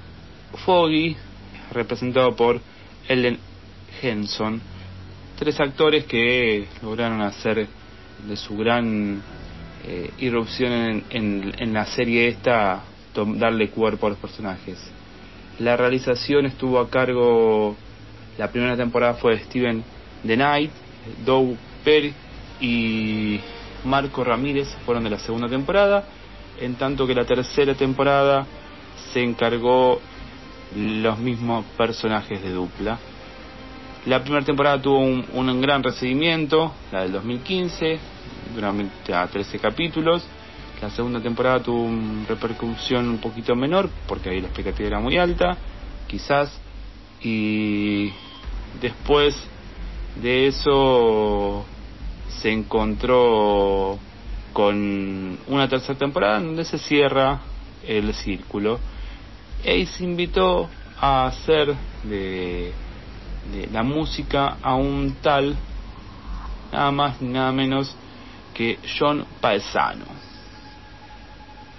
Foggy representado por Ellen Henson. Tres actores que lograron hacer de su gran eh, irrupción en, en- la serie esta, darle cuerpo a los personajes. La realización estuvo a cargo, la primera temporada fue de Steven The Knight, Doug Perry y Marco Ramírez fueron de la segunda temporada, en tanto que la tercera temporada se encargó los mismos personajes de dupla. La primera temporada tuvo un, gran recibimiento, la del 2015, durante a 13 capítulos. La segunda temporada tuvo una repercusión un poquito menor, porque ahí la expectativa era muy alta, quizás. Y después de eso se encontró con una tercera temporada donde se cierra el círculo. Ace invitó a hacer de, de la música a un tal, nada más ni nada menos que John Paesano.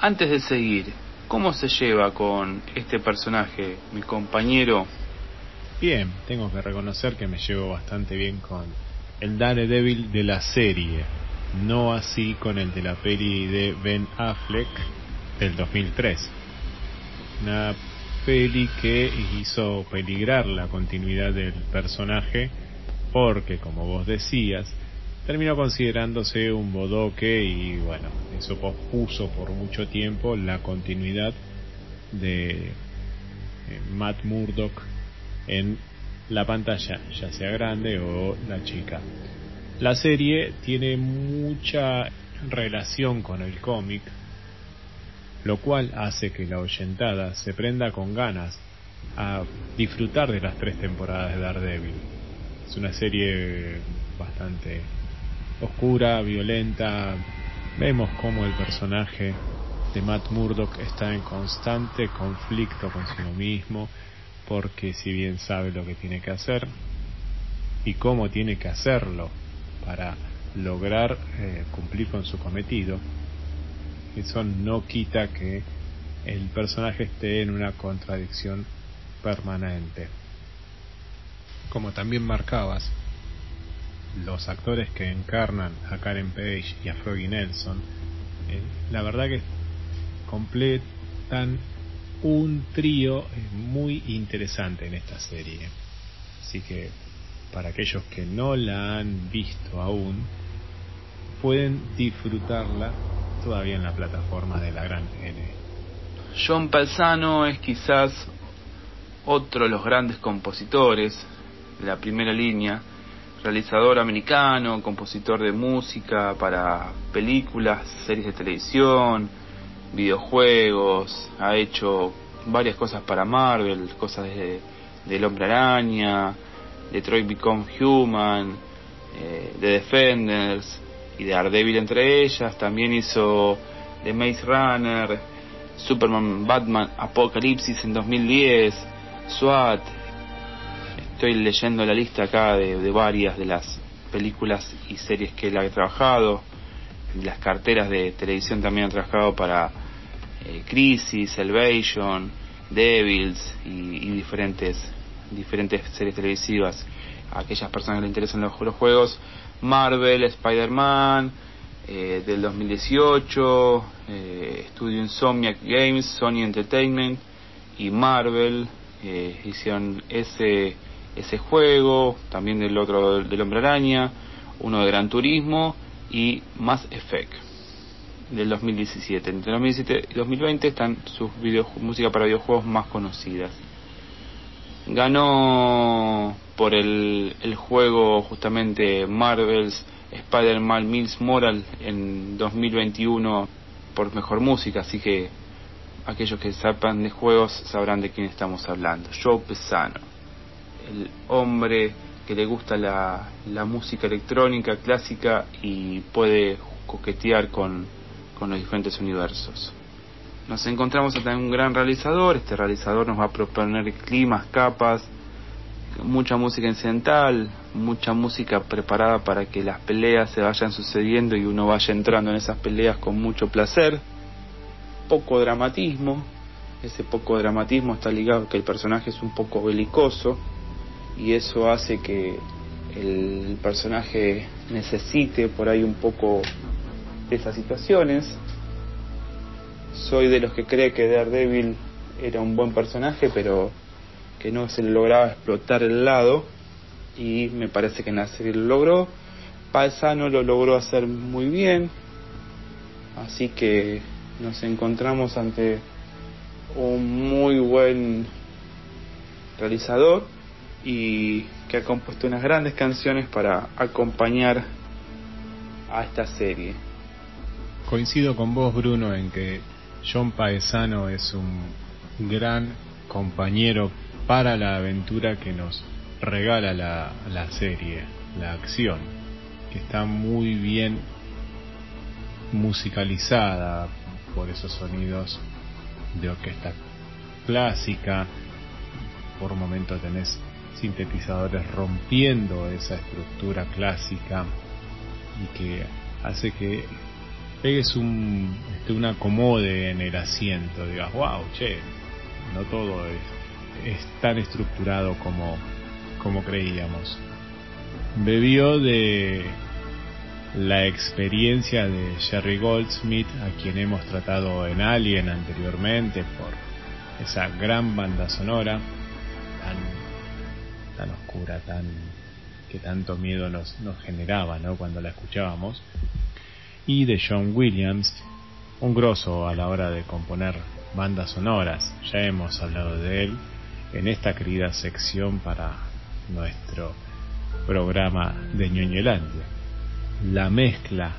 Antes de seguir, ¿cómo se lleva con este personaje, mi compañero? Bien, tengo que reconocer que me llevo bastante bien con el Daredevil de la serie, no así con el de la peli de Ben Affleck del 2003. Una peli que hizo peligrar la continuidad del personaje porque, como vos decías, terminó considerándose un bodoque y bueno, eso pospuso por mucho tiempo la continuidad de eh, Matt Murdock en la pantalla, ya sea grande o la chica. La serie tiene mucha relación con el cómic, lo cual hace que la oyentada se prenda con ganas a disfrutar de las tres temporadas de Daredevil. Es una serie bastante oscura, violenta. Vemos cómo el personaje de Matt Murdock está en constante conflicto consigo mismo, porque si bien sabe lo que tiene que hacer y cómo tiene que hacerlo para lograr eh, cumplir con su cometido, eso no quita que el personaje esté en una contradicción permanente. Como también marcabas, los actores que encarnan a Karen Page y a Froggy Nelson, eh, la verdad que completan un trío muy interesante en esta serie. Así que para aquellos que no la han visto aún, pueden disfrutarla todavía en la plataforma de la Gran N. John Palzano es quizás otro de los grandes compositores de la primera línea, realizador americano, compositor de música para películas, series de televisión, videojuegos, ha hecho varias cosas para Marvel, cosas de, del Hombre Araña, Detroit Become Human, eh, The Defenders y de Daredevil entre ellas, también hizo The Maze Runner, Superman, Batman, Apocalipsis en 2010, SWAT. Estoy leyendo la lista acá de, de varias de las películas y series que él ha trabajado. Las carteras de televisión también ha trabajado para eh, Crisis, Salvation, Devils y, diferentes diferentes series televisivas. A aquellas personas que le interesan los, los juegos, Marvel, Spider-Man, eh, del 2018, eh, Studio Insomniac Games, Sony Entertainment y Marvel eh, hicieron ese ese juego, también del otro del Hombre Araña, uno de Gran Turismo y Mass Effect del 2017. Entre 2017 y 2020 están sus video, música para videojuegos más conocidas. Ganó por el, el juego justamente Marvel's Spider-Man Miles Moral en 2021 por mejor música, así que aquellos que sepan de juegos sabrán de quién estamos hablando. Joe Pesano, el hombre que le gusta la, música electrónica clásica y puede coquetear con, con los diferentes universos. Nos encontramos ante un gran realizador, este realizador nos va a proponer climas, capas, mucha música incidental, mucha música preparada para que las peleas se vayan sucediendo y uno vaya entrando en esas peleas con mucho placer, poco dramatismo, ese poco dramatismo está ligado a que el personaje es un poco belicoso y eso hace que, el personaje necesite por ahí un poco de esas situaciones. Soy de los que cree que Daredevil era un buen personaje, pero que no se lograba explotar el lado y me parece que en la serie lo logró. Paisano lo logró hacer muy bien, así que nos encontramos ante un muy buen realizador y que ha compuesto unas grandes canciones para acompañar a esta serie. Coincido con vos, Bruno, en que John Paesano es un gran compañero para la aventura que nos regala la, la serie, la acción, que está muy bien musicalizada por esos sonidos de orquesta clásica. Por un momento tenés sintetizadores rompiendo esa estructura clásica y que hace que pegues un, este, acomode en el asiento, digas, wow, che, no todo es, es tan estructurado como, como creíamos. Bebió de la experiencia de Jerry Goldsmith, a quien hemos tratado en Alien anteriormente por esa gran banda sonora, tan, tan oscura, tan que tanto miedo nos, nos generaba ¿no? cuando la escuchábamos, y de John Williams, un grosso a la hora de componer bandas sonoras. Ya hemos hablado de él en esta querida sección para nuestro programa de Ñoñelandia. La mezcla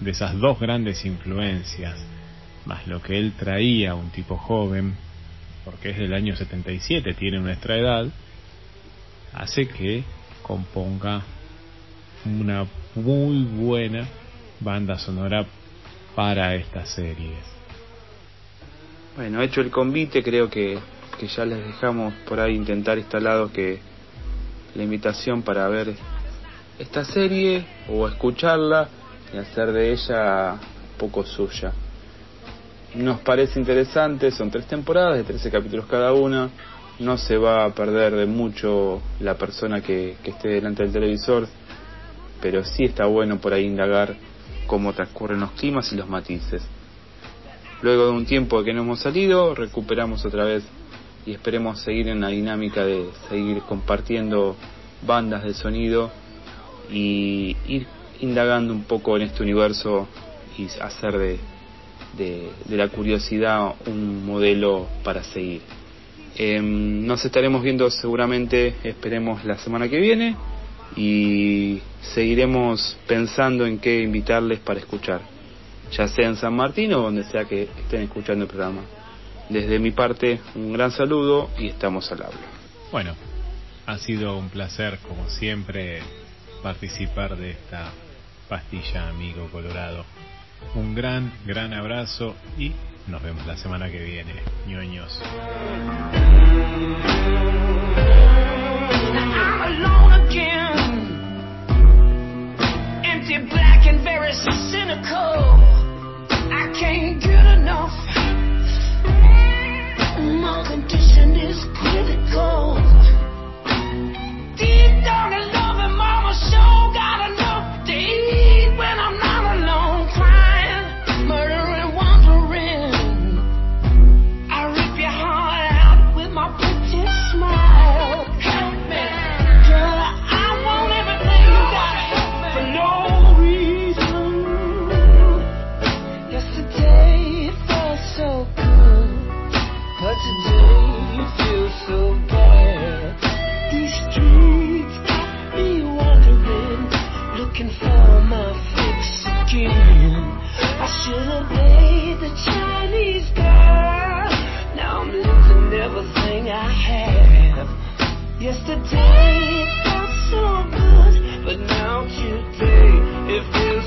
de esas dos grandes influencias, más lo que él traía, un tipo joven, porque es del año 77, tiene nuestra edad, hace que componga una muy buena banda sonora para estas series. Bueno, hecho el convite, creo que, que ya les dejamos por ahí intentar instalado que la invitación para ver esta serie o escucharla y hacer de ella poco suya. Nos parece interesante, son tres temporadas de 13 capítulos cada una, no se va a perder de mucho la persona que, que esté delante del televisor, pero sí está bueno por ahí indagar cómo transcurren los climas y los matices. Luego de un tiempo que no hemos salido, recuperamos otra vez y esperemos seguir en la dinámica de seguir compartiendo bandas de sonido y ir indagando un poco en este universo y hacer de, de, de la curiosidad un modelo para seguir. Eh, nos estaremos viendo seguramente, esperemos la semana que viene y seguiremos pensando en qué invitarles para escuchar, ya sea en San Martín o donde sea que estén escuchando el programa. Desde mi parte, un gran saludo y estamos al habla. Bueno, ha sido un placer, como siempre, participar de esta pastilla, amigo Colorado. Un gran, gran abrazo y nos vemos la semana que viene, ñoños. My condition is critical. I should have made the Chinese girl. Now I'm losing everything I have. Yesterday it felt so good, but now today it feels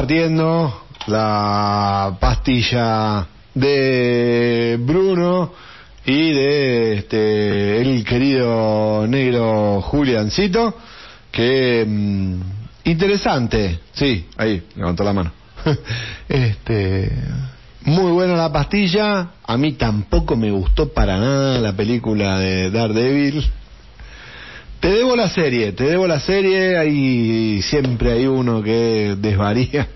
compartiendo la pastilla de Bruno y de este el querido negro Juliancito que mm, interesante. Sí ahí levantó la mano. Este muy buena la pastilla. A mí tampoco me gustó para nada la película de Daredevil te debo la serie, te debo la serie, hay siempre hay uno que desvaría.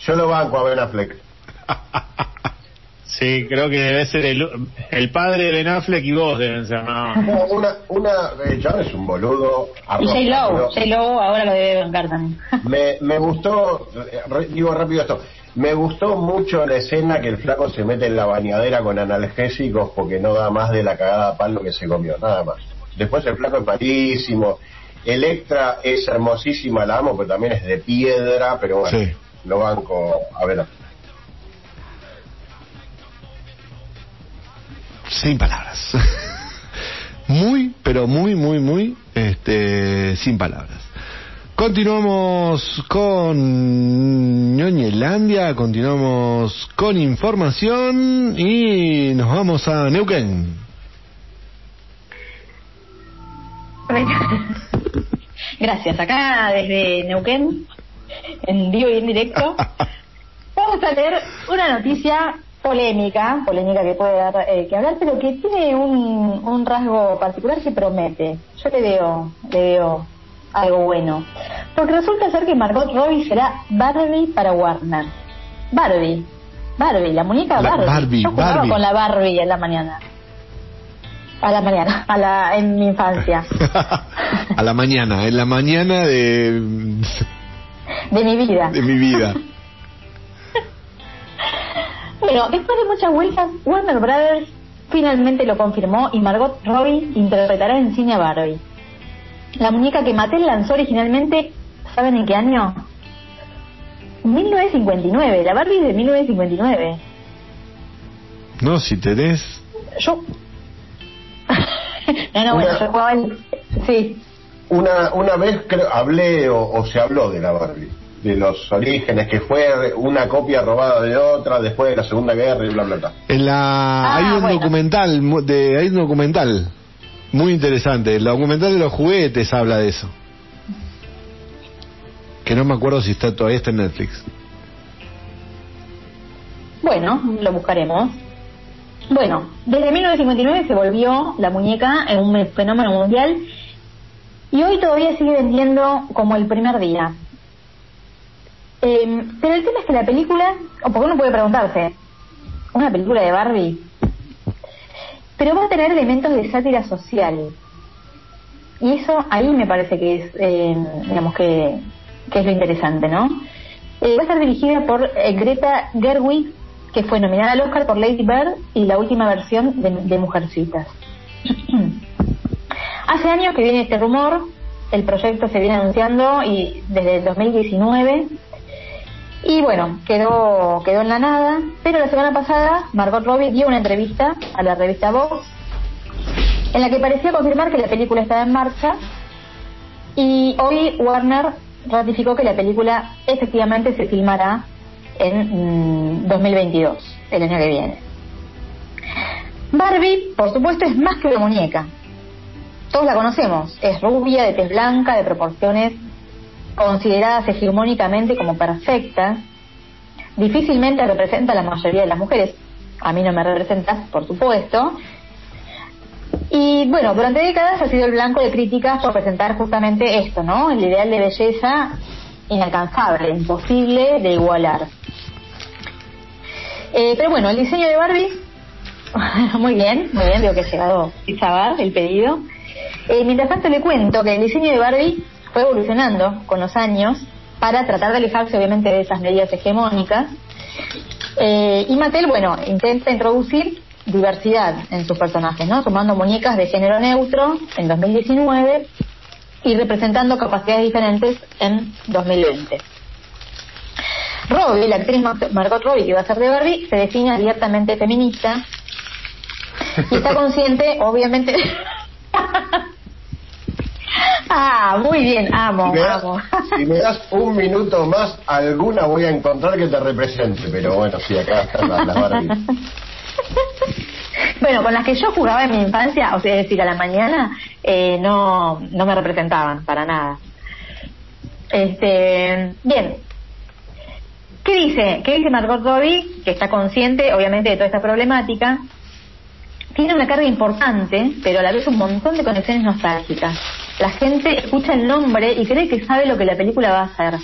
Yo lo banco a Ben Affleck. Sí, creo que debe ser el, el padre de Ben Affleck y vos deben ser, Una, una, eh, John es un boludo. Y arroz, J-Lo, boludo. J-Lo ahora lo debe bancar también. Me, me gustó, re- digo rápido esto, me gustó mucho la escena que el flaco se mete en la bañadera con analgésicos porque no da más de la cagada a palo que se comió, nada más. Después el flaco es malísimo, Electra es hermosísima, la amo, pero también es de piedra, pero bueno, Sí. lo banco, a ver. Sin palabras. muy, pero muy, muy, muy, este, sin palabras. Continuamos con Ñoñelandia, continuamos con información y nos vamos a Neuquén. Gracias. Acá desde Neuquén, en vivo y en directo, vamos a leer una noticia polémica, polémica que puede dar eh, que hablar, pero que tiene un, un rasgo particular que promete. Yo le veo, le veo algo bueno. Porque resulta ser que Margot Robbie será Barbie para Warner. Barbie. Barbie, la muñeca La Barbie. Barbie, Yo jugaba Barbie. con la Barbie en la mañana. A la mañana, a la, en mi infancia. a la mañana, en la mañana de, De mi vida. de mi vida. Bueno, después de muchas vueltas, Warner Brothers finalmente lo confirmó y Margot Robbie interpretará en cine a Barbie. La muñeca que Mattel lanzó originalmente, ¿saben en qué año? 1959, la Barbie es de 1959. No, si tenés... Yo... no, no, bueno, Una- yo jugaba el... Sí, Una, una vez creo, hablé o, o se habló de la Barbie, de los orígenes, que fue una copia robada de otra después de la Segunda Guerra y bla, bla, bla. En la Ah, hay un bueno. documental mu- de hay un documental muy interesante. El documental de los juguetes habla de eso. Que no me acuerdo si está todavía está en Netflix. Bueno, lo buscaremos. Bueno, desde 1959 se volvió la muñeca en un fenómeno mundial y hoy todavía sigue vendiendo como el primer día. Eh, pero el tema es que la película, o porque uno puede preguntarse, una película de Barbie, pero va a tener elementos de sátira social. Y eso ahí me parece que es, eh, digamos que, que es lo interesante, ¿no? Eh, va a estar dirigida por eh, Greta Gerwig, que fue nominada al Oscar por Lady Bird y la última versión de, de Mujercitas. Hace años que viene este rumor, el proyecto se viene anunciando y desde el 2019 y bueno, quedó quedó en la nada, pero la semana pasada Margot Robbie dio una entrevista a la revista Vox en la que parecía confirmar que la película estaba en marcha y hoy Warner ratificó que la película efectivamente se filmará en mm, 2022, el año que viene. Barbie, por supuesto, es más que una muñeca. Todos la conocemos. Es rubia, de tez blanca, de proporciones consideradas hegemónicamente como perfectas. Difícilmente representa a la mayoría de las mujeres. A mí no me representas, por supuesto. Y bueno, durante décadas ha sido el blanco de críticas por presentar justamente esto, ¿no? El ideal de belleza inalcanzable, imposible de igualar. Eh, pero bueno, el diseño de Barbie, muy bien, muy bien, veo que ha llegado el pedido. Eh, mientras tanto le cuento que el diseño de Barbie fue evolucionando con los años para tratar de alejarse obviamente de esas medidas hegemónicas. Eh, y Mattel, bueno, intenta introducir diversidad en sus personajes, ¿no? Sumando muñecas de género neutro en 2019 y representando capacidades diferentes en 2020. Robbie, la actriz Mar- Margot Robbie, que va a ser de Barbie, se define abiertamente feminista y está consciente, obviamente. ah, muy bien, amo, Si das, amo. si me das un minuto más, alguna voy a encontrar que te represente. Pero bueno, sí, acá están las, las Barbies. Bueno, con las que yo jugaba en mi infancia, o sea, es decir, a la mañana, eh, no, no me representaban para nada. Este, bien. ¿Qué dice? ¿Qué dice Margot Robbie? Que está consciente, obviamente, de toda esta problemática. Tiene una carga importante, pero a la vez un montón de conexiones nostálgicas. La gente escucha el nombre y cree que sabe lo que la película va a hacer.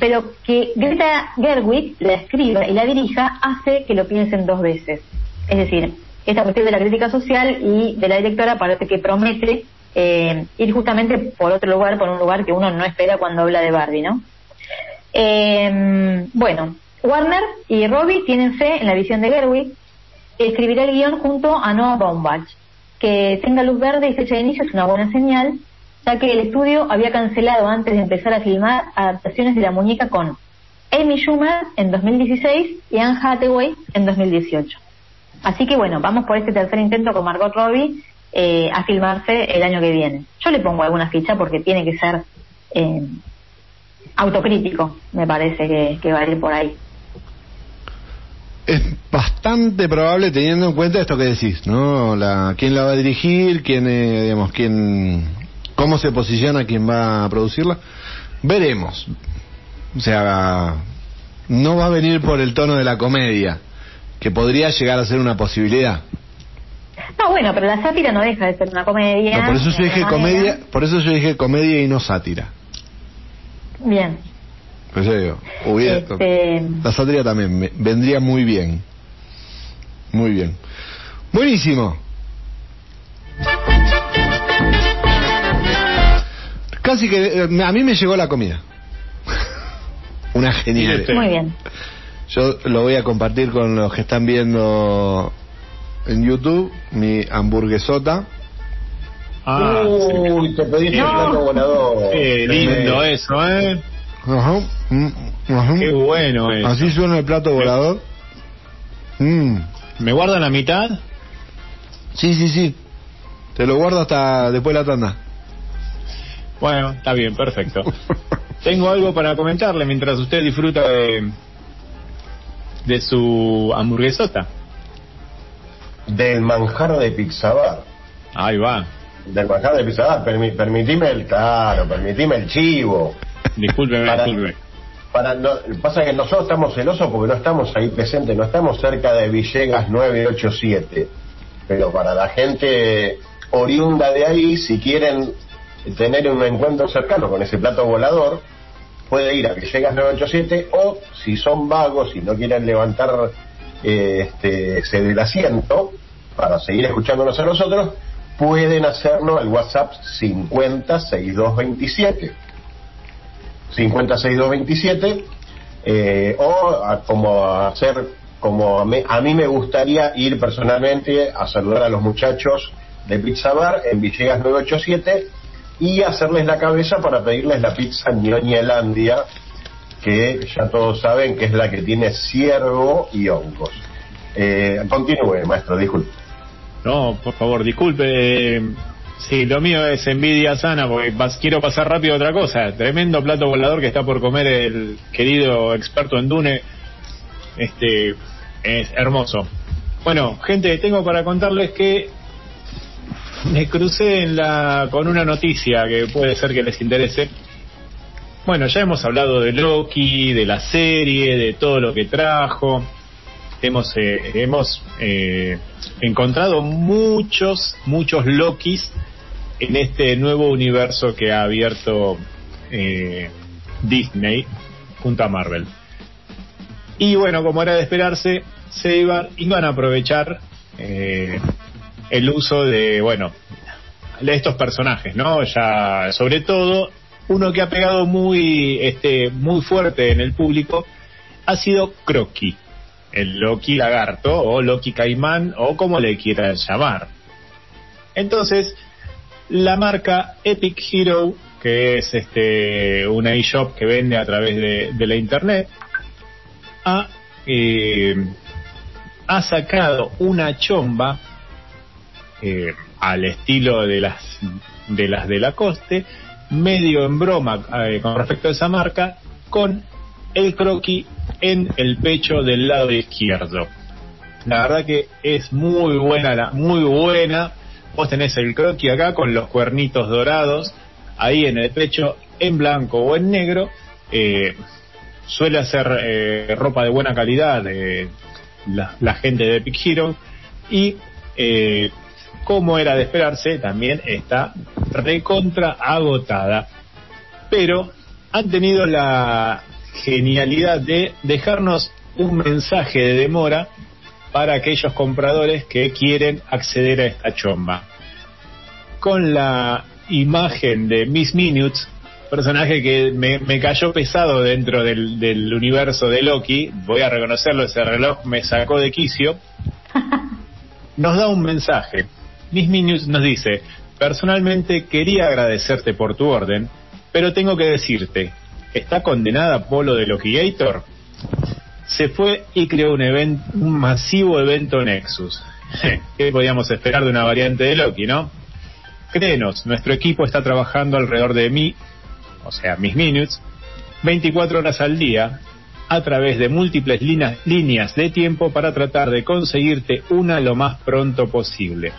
Pero que Greta Gerwig la escriba y la dirija hace que lo piensen dos veces. Es decir, esta cuestión de la crítica social y de la directora parece que promete eh, ir justamente por otro lugar, por un lugar que uno no espera cuando habla de Barbie, ¿no? Eh, bueno, Warner y Robbie tienen fe en la visión de Gerwig. Escribirá el guion junto a Noah Baumbach. Que tenga luz verde y fecha de inicio es una buena señal, ya que el estudio había cancelado antes de empezar a filmar adaptaciones de la muñeca con Amy Schumer en 2016 y Anne Hathaway en 2018. Así que bueno, vamos por este tercer intento con Margot Robbie eh, a filmarse el año que viene. Yo le pongo alguna ficha porque tiene que ser eh, autocrítico, me parece que, que va a ir por ahí. Es bastante probable teniendo en cuenta esto que decís, ¿no? La, quién la va a dirigir, quién, eh, digamos, quién, cómo se posiciona quién va a producirla. Veremos. O sea, no va a venir por el tono de la comedia, que podría llegar a ser una posibilidad. No, bueno, pero la sátira no deja de ser una comedia. No, por eso yo dije manera. comedia, por eso yo dije comedia y no sátira. Bien. Eso digo, hubiera- Este, la sátira también me- vendría muy bien. Muy bien. Buenísimo. Casi que eh, a mí me llegó la comida. Una genial. muy bien. Yo lo voy a compartir con los que están viendo en YouTube, mi hamburguesota. Ah, Uy, te pediste No. el plato volador. qué lindo eso, ¿eh? Ajá, mm, ajá. Qué bueno eso. Así suena el plato volador. Mm. ¿Me guardan la mitad? Sí, sí, sí. Te lo guardo hasta después de la tanda. Bueno, está bien, perfecto. Tengo algo para comentarle mientras usted disfruta de, de su hamburguesota. Del manjar de Pizza Bar. Ahí va. Del manjar de Pizza Bar. Permi- permitime el, claro, permitime el chivo. Discúlpeme, Para- discúlpeme. Para, no, pasa que nosotros estamos celosos porque no estamos ahí presentes, no estamos cerca de Villegas 987. Pero para la gente oriunda de ahí, si quieren tener un encuentro cercano con ese plato volador, puede ir a Villegas 987 o si son vagos y no quieren levantar eh, este, ese del asiento para seguir escuchándonos a nosotros, pueden hacerlo al WhatsApp 506227. 506227 eh, o a- como hacer como a a mí me gustaría ir personalmente a saludar a los muchachos de Pizza Bar en Villegas 987 y hacerles la cabeza para pedirles la pizza Ñoñelandia que ya todos saben que es la que tiene ciervo y hongos. Eh, continúe, maestro, disculpe. No, por favor, disculpe. Sí, lo mío es envidia sana porque quiero pasar rápido a otra cosa. Tremendo plato volador que está por comer el querido experto en Dune. Este es hermoso. Bueno, gente, tengo para contarles que me crucé en la con una noticia que puede ser que les interese. Bueno, ya hemos hablado de Loki, de la serie, de todo lo que trajo. Hemos eh, hemos eh, encontrado muchos muchos Lokis en este nuevo universo que ha abierto eh, Disney junto a Marvel. Y bueno, como era de esperarse, se iban, iban a aprovechar eh, el uso de, bueno, de estos personajes, ¿no? Ya, sobre todo, uno que ha pegado muy, este, muy fuerte en el público ha sido Croqui, el Loki lagarto o Loki caimán o como le quieran llamar. Entonces, la marca Epic Hero, que es este una eShop que vende a través de, la internet, ha, eh, ha sacado una chomba eh, al estilo de las de las de la coste, medio en broma eh, con respecto a esa marca, con el croquis en el pecho del lado izquierdo. La verdad que es muy buena, la, muy buena. Vos tenés el croquis acá con los cuernitos dorados, ahí en el pecho, en blanco o en negro. Eh, suele hacer eh, ropa de buena calidad la, la gente de Epic Hero y eh, como era de esperarse también está recontra agotada pero han tenido la genialidad de dejarnos un mensaje de demora para aquellos compradores que quieren acceder a esta chomba con la imagen de Miss Minutes personaje que me, me cayó pesado dentro del, del universo de Loki, voy a reconocerlo, ese reloj me sacó de quicio, nos da un mensaje. Miss Minutes nos dice, personalmente quería agradecerte por tu orden, pero tengo que decirte, ¿está condenada Polo de Lokigator? Se fue y creó un, un masivo evento Nexus. ¿Qué podíamos esperar de una variante de Loki, no? Créenos, nuestro equipo está trabajando alrededor de mí o sea, mis minutes, 24 horas al día, a través de múltiples líneas de tiempo para tratar de conseguirte una lo más pronto posible.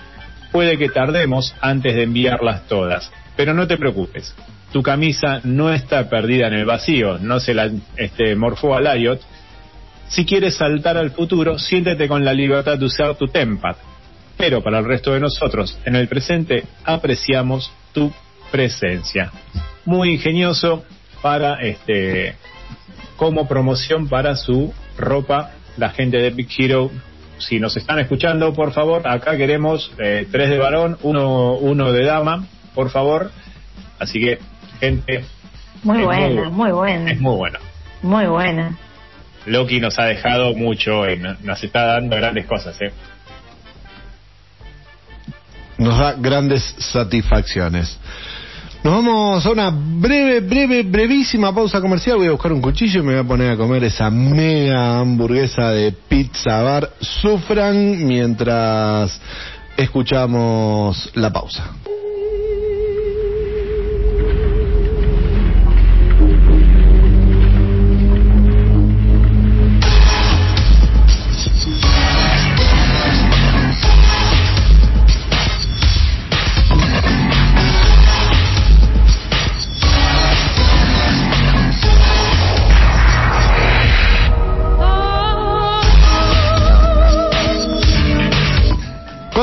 Puede que tardemos antes de enviarlas todas, pero no te preocupes. Tu camisa no está perdida en el vacío, no se la este, morfó a Lyot. Si quieres saltar al futuro, siéntete con la libertad de usar tu Tempad. Pero para el resto de nosotros, en el presente, apreciamos tu presencia muy ingenioso para este como promoción para su ropa la gente de Big Hero si nos están escuchando por favor acá queremos eh, tres de varón uno uno de dama por favor así que gente Muy es buena, muy buena. es muy bueno Muy buena. Loki nos ha dejado mucho y no- nos está dando grandes cosas eh Nos da grandes satisfacciones. Nos vamos a una breve, breve, brevísima pausa comercial. Voy a buscar un cuchillo y me voy a poner a comer esa mega hamburguesa de pizza bar. Sufran mientras escuchamos la pausa.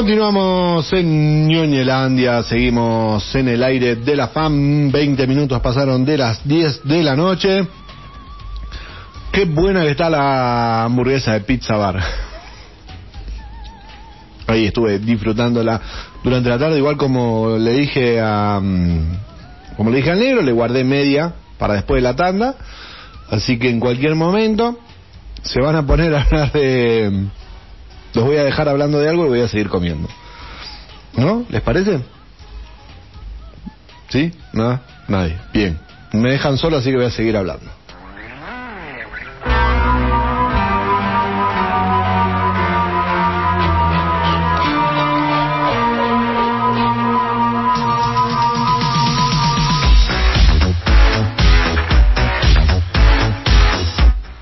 Continuamos en Ñoñelandia, seguimos en el aire de la FAM, 20 minutos pasaron de las 10 de la noche. Qué buena que está la hamburguesa de Pizza Bar. Ahí estuve disfrutándola durante la tarde, igual como le dije a mm, como le dije al negro, le guardé media para después de la tanda, así que en cualquier momento se van a poner a hablar de los voy a dejar hablando de algo y voy a seguir comiendo. ¿No? ¿Les parece? ¿Sí? ¿Nada? Nadie. Bien. Me dejan solo, así que voy a seguir hablando.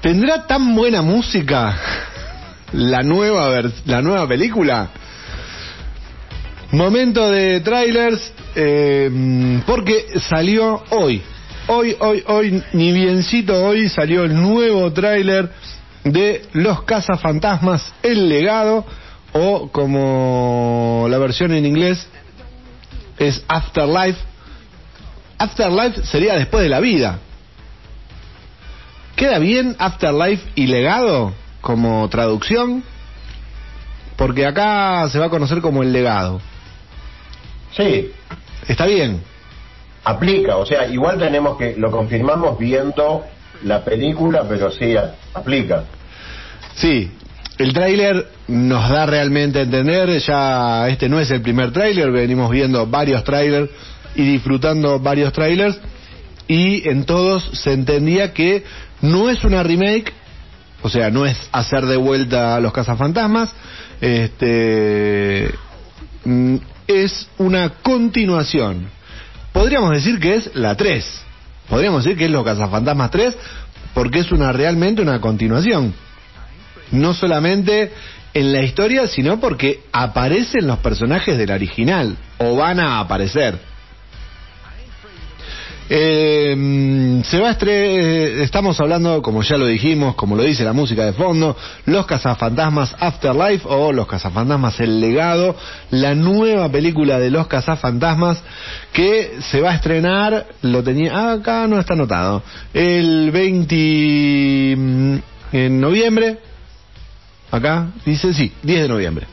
¿Tendrá tan buena música la nueva la nueva película? Momento de trailers eh, porque salió hoy. Hoy, hoy, hoy, ni biencito hoy salió el nuevo tráiler de Los Cazafantasmas, El Legado, o como la versión en inglés es Afterlife. Afterlife sería después de la vida. ¿Queda bien Afterlife y Legado como traducción? Porque acá se va a conocer como El Legado. Sí, ¿Está bien? aplica, o sea, igual tenemos que, lo confirmamos viendo la película, pero sí, aplica. Sí, el tráiler nos da realmente a entender, ya este no es el primer tráiler, venimos viendo varios trailers y disfrutando varios trailers y en todos se entendía que no es una remake, o sea, no es hacer de vuelta a los cazafantasmas, este mm, es una continuación. Podríamos decir que es la 3. Podríamos decir que es los cazafantasmas 3 porque es una realmente una continuación. No solamente en la historia, sino porque aparecen los personajes del original o van a aparecer. Eh, se va a estre- eh, estamos hablando, como ya lo dijimos, como lo dice la música de fondo, Los Cazafantasmas Afterlife o Los Cazafantasmas El Legado, la nueva película de Los Cazafantasmas que se va a estrenar, lo tenía, ah, acá no está anotado, el 20 mm, en noviembre, acá dice sí, 10 de noviembre.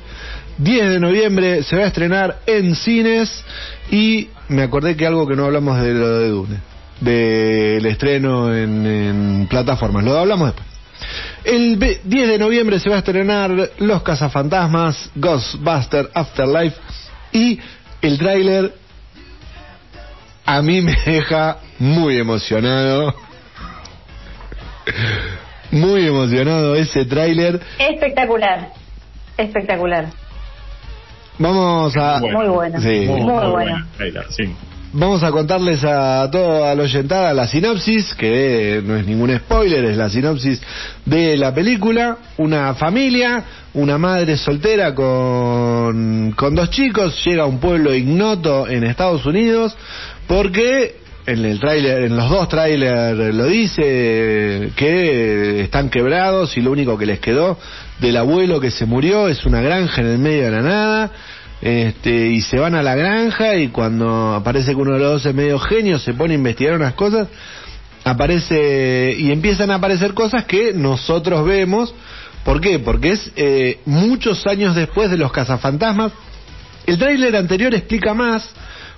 10 de noviembre se va a estrenar en cines y me acordé que algo que no hablamos de lo de Dune, del estreno en, plataformas, lo hablamos después. El ve- 10 de noviembre se va a estrenar Los Cazafantasmas, Ghostbuster Afterlife y el tráiler a mí me deja muy emocionado. Muy emocionado ese tráiler. Espectacular. Espectacular. Vamos a Muy bueno. Sí. Muy, buen bueno. trailer, sí. Vamos a contarles a toda la oyentada la sinopsis, que no es ningún spoiler, es la sinopsis de la película. Una familia, una madre soltera con, con dos chicos, llega a un pueblo ignoto en Estados Unidos, porque en el tráiler, en los dos trailers lo dice, que están quebrados y lo único que les quedó del abuelo que se murió es una granja en el medio de la nada este, y se van a la granja y cuando aparece que uno de los dos es medio genio, se pone a investigar unas cosas, aparece y empiezan a aparecer cosas que nosotros vemos. ¿Por qué? Porque es eh, muchos años después de los cazafantasmas. El tráiler anterior explica más,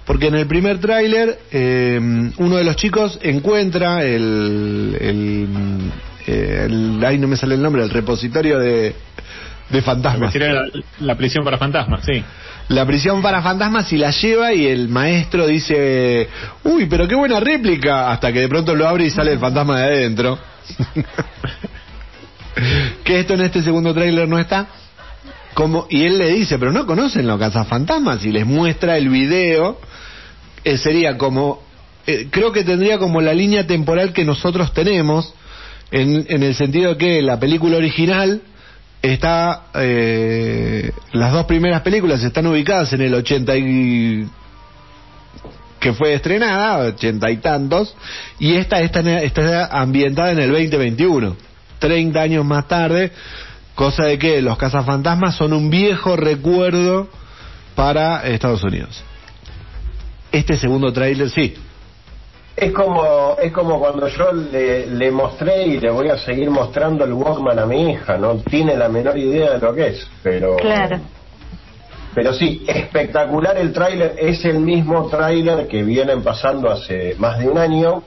porque en el primer tráiler eh, uno de los chicos encuentra el, el, eh, el- ahí no me sale el nombre, el repositorio de, de fantasmas la, la prisión para fantasmas, sí. la prisión para fantasmas y la lleva y el maestro dice, uy, pero qué buena réplica, hasta que de pronto lo abre y sale el fantasma de adentro. que esto en este segundo tráiler no está. Como, y él le dice, pero no conocen los cazafantasmas y les muestra el video. eh, sería como, eh, creo que tendría como la línea temporal que nosotros tenemos, en, en el sentido que la película original está eh, las dos primeras películas están ubicadas en el 80 y que fue estrenada, ochenta y tantos, y esta está, está ambientada en el 2021, 30 años más tarde, cosa de que los cazafantasmas son un viejo recuerdo para Estados Unidos. Este segundo tráiler, sí, Es como, es como cuando yo le, le mostré y le voy a seguir mostrando el Walkman a mi hija, no tiene la menor idea de lo que es, pero Claro. pero sí, espectacular el tráiler, es el mismo tráiler que vienen pasando hace más de un año,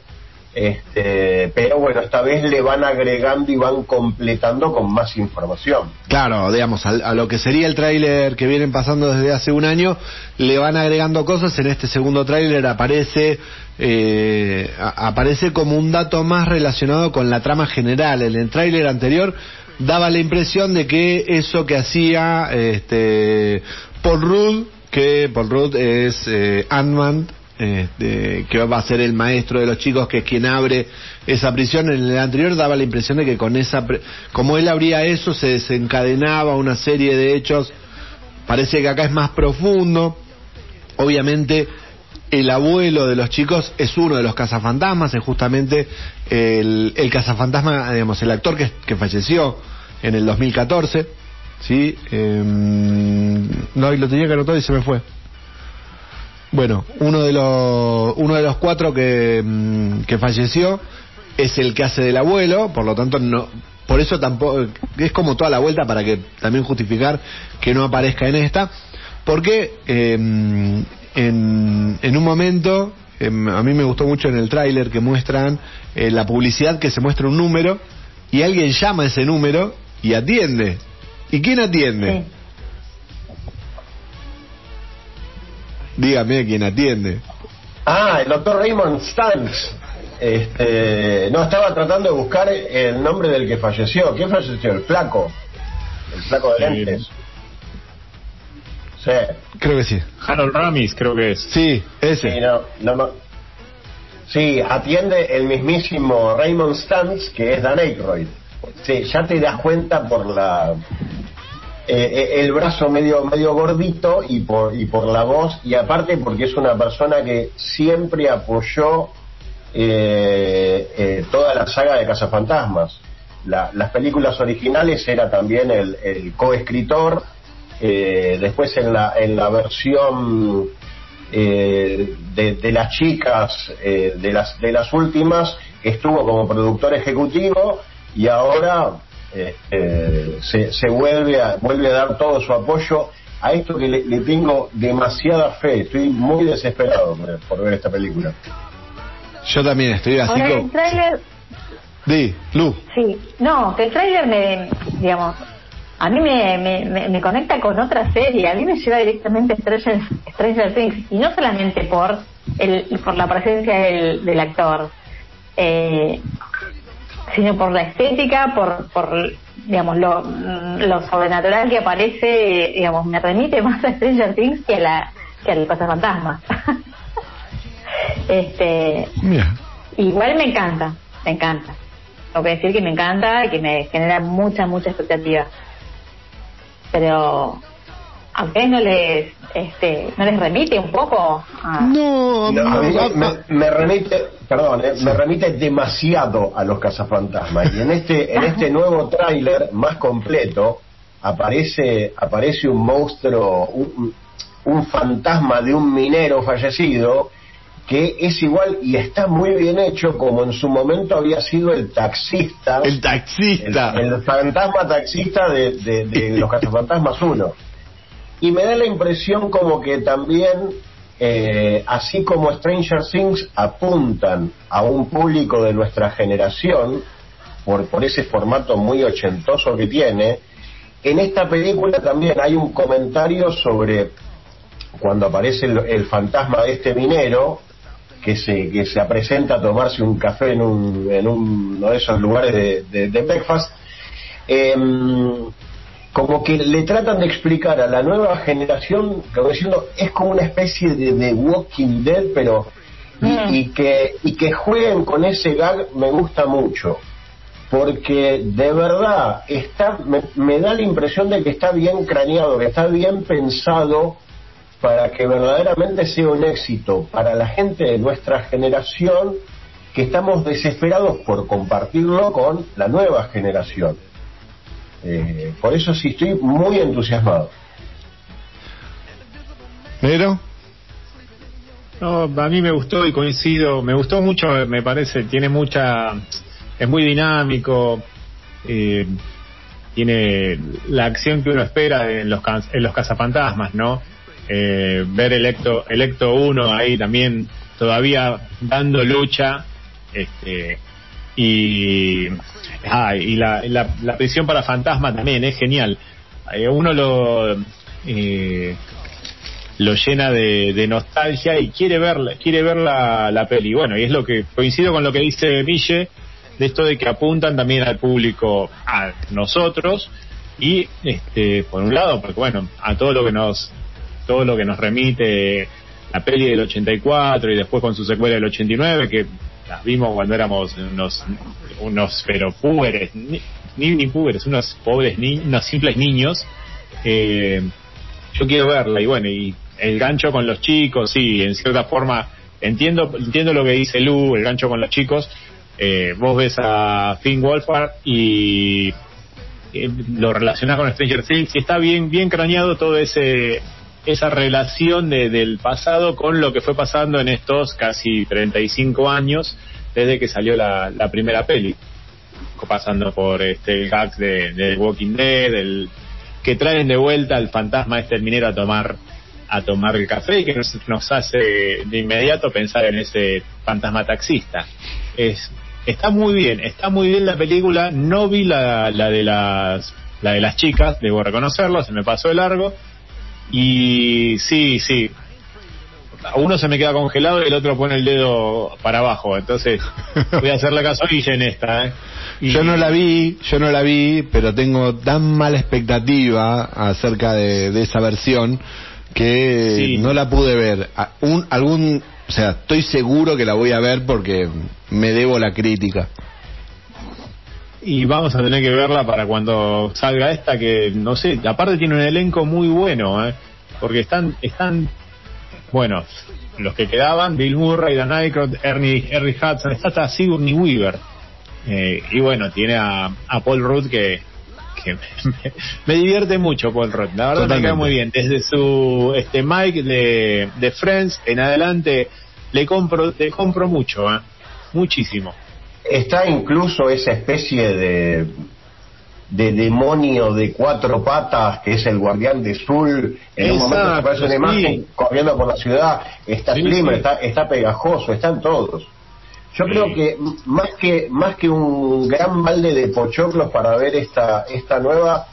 este, pero bueno, esta vez le van agregando y van completando con más información. Claro, digamos, al- a, lo que sería el tráiler que vienen pasando desde hace un año, le van agregando cosas. En este segundo tráiler aparece eh, aparece como un dato más relacionado con la trama general. En el tráiler anterior daba la impresión de que eso que hacía este, Paul Rudd, que Paul Rudd es eh, Ant-Man, este, que va a ser el maestro de los chicos, que es quien abre esa prisión. En el anterior daba la impresión de que con esa, pre- como él abría eso, se desencadenaba una serie de hechos. Parece que acá es más profundo. Obviamente, el abuelo de los chicos es uno de los cazafantasmas, es justamente el, el cazafantasma, digamos, el actor que, que falleció en el 2014. ¿Sí? Em, no, lo tenía que anotar y se me fue. Bueno, uno de los uno de los cuatro que, mm, que falleció es el que hace del abuelo, por lo tanto no por eso tampoco es como toda la vuelta para que también justificar que no aparezca en esta, porque eh, en, en un momento eh, a mí me gustó mucho en el tráiler que muestran eh, la publicidad que se muestra un número y alguien llama a ese número y atiende ¿Y quién atiende? Sí. Dígame quién atiende. Ah, el doctor Raymond Stantz. Este, no, estaba tratando de buscar el nombre del que falleció. ¿Quién falleció? El flaco. El flaco de lentes. Sí. Creo que sí. Harold Ramis, creo que es. Sí, ese. Sí, no, no, no. Sí, atiende el mismísimo Raymond Stantz, que es Dan Aykroyd. Sí, ya te das cuenta por la eh, eh, el brazo medio medio gordito y por y por la voz y aparte porque es una persona que siempre apoyó eh, eh, toda la saga de Cazafantasmas. La- las películas originales era también el, el coescritor. Eh, después en la en la versión eh, de, de las chicas eh, de las de las últimas estuvo como productor ejecutivo y ahora eh, eh, se, se vuelve a vuelve a dar todo su apoyo a esto que le, le tengo demasiada fe. Estoy muy desesperado por, por ver esta película. Yo también estoy así como... tráiler, Di, Lu. sí, no, que el tráiler me, digamos, a mí me, me, me, me conecta con otra serie, a mí me lleva directamente a Stranger, Stranger Things, y no solamente por el por la presencia del, del actor, eh, sino por la estética, por, por digamos, lo, lo sobrenatural que aparece, digamos, me remite más a Stranger Things que a la que al Fantasma. este, Mira. Igual me encanta, me encanta. Tengo que decir que me encanta y que me genera mucha, mucha expectativa. Pero a ustedes no les, este, no les remite un poco a... No, No, a mí me, me remite perdón eh, me remite demasiado a los cazafantasmas. Y en este en este nuevo tráiler más completo aparece aparece un monstruo un, un fantasma de un minero fallecido que es igual y está muy bien hecho como en su momento había sido el taxista el el, taxista. el fantasma taxista de, de- de los cazafantasmas 1 y me da la impresión como que también eh, así como Stranger Things apuntan a un público de nuestra generación por, por ese formato muy ochentoso que tiene en esta película también hay un comentario sobre cuando aparece el, el fantasma de este minero que se, que se presenta a tomarse un café en, un, en uno de esos lugares de, de, de breakfast, em, como que le tratan de explicar a la nueva generación, como diciendo, es como una especie de, de Walking Dead, pero y, Mm. y que y que jueguen con ese gag me gusta mucho porque de verdad está me, me da la impresión de que está bien craneado que está bien pensado para que verdaderamente sea un éxito para la gente de nuestra generación que estamos desesperados por compartirlo con la nueva generación Eh, por eso sí estoy muy entusiasmado ¿Pero? No, a mí me gustó y coincido, me gustó mucho, me parece, tiene mucha, es muy dinámico, eh, tiene la acción que uno espera en los, en los cazafantasmas, ¿no? Eh, ver Electo, Electo 1 ahí también todavía dando lucha, este, y, ah, y la, la, la prisión para fantasma también es genial. Eh, uno lo, eh, lo llena de, de nostalgia y quiere ver quiere ver la, la peli bueno y es lo que coincido con lo que dice Mille de esto de que apuntan también al público a nosotros y este por un lado porque bueno a todo lo que nos todo lo que nos remite la peli del 84 y después con su secuela del 89 que las vimos cuando éramos unos unos pero púberes ni, púberes unos pobres ni, unos simples niños eh, yo quiero verla y bueno y el gancho con los chicos sí en cierta forma entiendo entiendo lo que dice Lu el gancho con los chicos eh, vos ves a Finn Wolfhard y eh, lo relacionás con Stranger Things y está bien bien craneado todo ese esa relación de, del pasado con lo que fue pasando en estos casi 35 años desde que salió la, primera peli. Pasando por este el gag de, Walking Dead el que traen de vuelta al fantasma este minero a tomar a tomar el café y que nos, nos hace de inmediato pensar en ese fantasma taxista. Es está muy bien está muy bien la película. No vi la, la de las la de las chicas, debo reconocerlo, se me pasó de largo. Y sí, sí. Uno se me queda congelado y el otro pone el dedo para abajo. Entonces, voy a hacerle caso Guille en esta. ¿eh? Y- Yo no la vi, yo no la vi, pero tengo tan mala expectativa acerca de, de esa versión que Sí. no la pude ver. Un, algún, o sea, estoy seguro que la voy a ver porque me debo la crítica. Y vamos a tener que verla para cuando salga esta, que no sé, aparte tiene un elenco muy bueno, ¿eh? porque están, están, bueno, los que quedaban, Bill Murray, Dan Aykroyd, Ernie, Ernie Hudson, está hasta Sigourney Weaver. Eh, y bueno, tiene a, a Paul Rudd que, que me, me divierte mucho Paul Rudd, la verdad me Totalmente. queda muy bien. Desde su este Mike de, de Friends en adelante le compro, le compro mucho, ¿eh? muchísimo. Está incluso esa especie de, de demonio de cuatro patas que es el guardián de Sul. En un momento Exacto, aparece una sí. imagen corriendo por la ciudad. Está Sí, sí. está, está pegajoso, están todos. Yo creo que más que más que un gran balde de pochoclos para ver esta esta nueva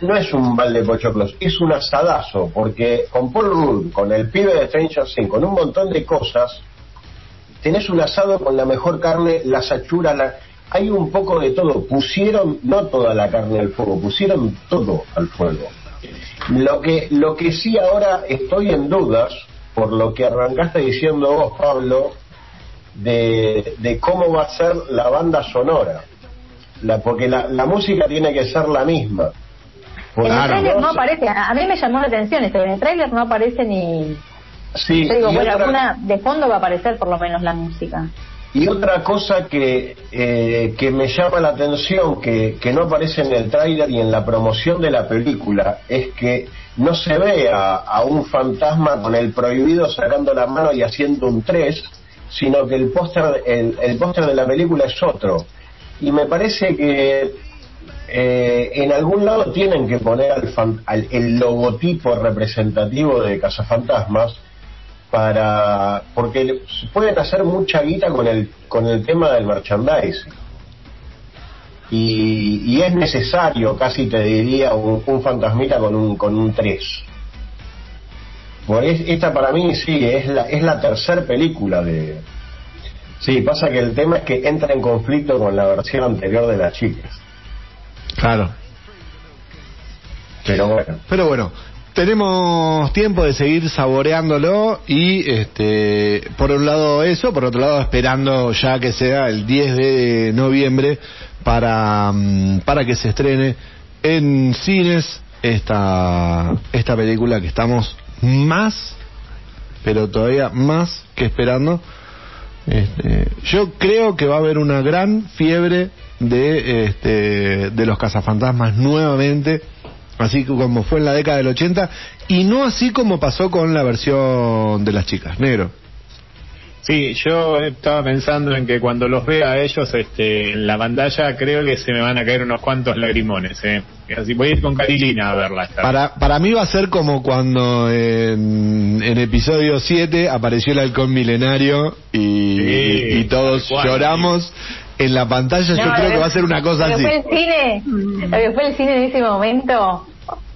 no es un balde de pochoclos, es un asadazo, porque con Paul Rudd, con el pibe de Stranger Things, con un montón de cosas, tenés un asado con la mejor carne, las achuras, la... hay un poco de todo. Pusieron no toda la carne al fuego, pusieron todo al fuego. Lo que, lo que sí ahora estoy en dudas, por lo que arrancaste diciendo vos, Pablo, de, de cómo va a ser la banda sonora. La, porque la, la música tiene que ser la misma. Porque En el tráiler no aparece, a a mí me llamó la atención esto, en el tráiler no aparece ni... Sí, Yo digo, y bueno, otra- alguna, de fondo va a aparecer por lo menos la música. Y otra cosa que, eh, que me llama la atención, que, que no aparece en el tráiler y en la promoción de la película, es que no se ve a, a un fantasma con el prohibido sacando la mano y haciendo un 3, sino que el póster el, el póster de la película es otro. Y me parece que eh, en algún lado tienen que poner al fan- al- el logotipo representativo de Cazafantasmas para porque pueden hacer mucha guita con el con el tema del merchandising. Y, y es necesario casi te diría un, un fantasmita con un con un 3 por es- esta para mí sí es la es la tercera película de sí pasa que el tema es que entra en conflicto con la versión anterior de las chicas. Claro. pero bueno. Pero bueno, tenemos tiempo de seguir saboreándolo y este por un lado eso, por otro lado esperando ya que sea el 10 de noviembre para, mm, para que se estrene en cines esta, esta película que estamos más, pero todavía más que esperando. Este, yo creo que va a haber una gran fiebre de, este, de los cazafantasmas nuevamente, así como fue en la década del 80, y no así como pasó con la versión de las chicas, negro. Sí, yo estaba pensando en que cuando los vea a ellos este, en la pantalla, creo que se me van a caer unos cuantos lagrimones. ¿eh? Así voy a ir con Carilina a verla. Para, para mí va a ser como cuando en, en episodio 7 apareció el halcón milenario y, Sí, y todos cual. lloramos en la pantalla. Yo creo que va a ser una cosa lo así. que fue el cine, lo que fue el cine en ese momento,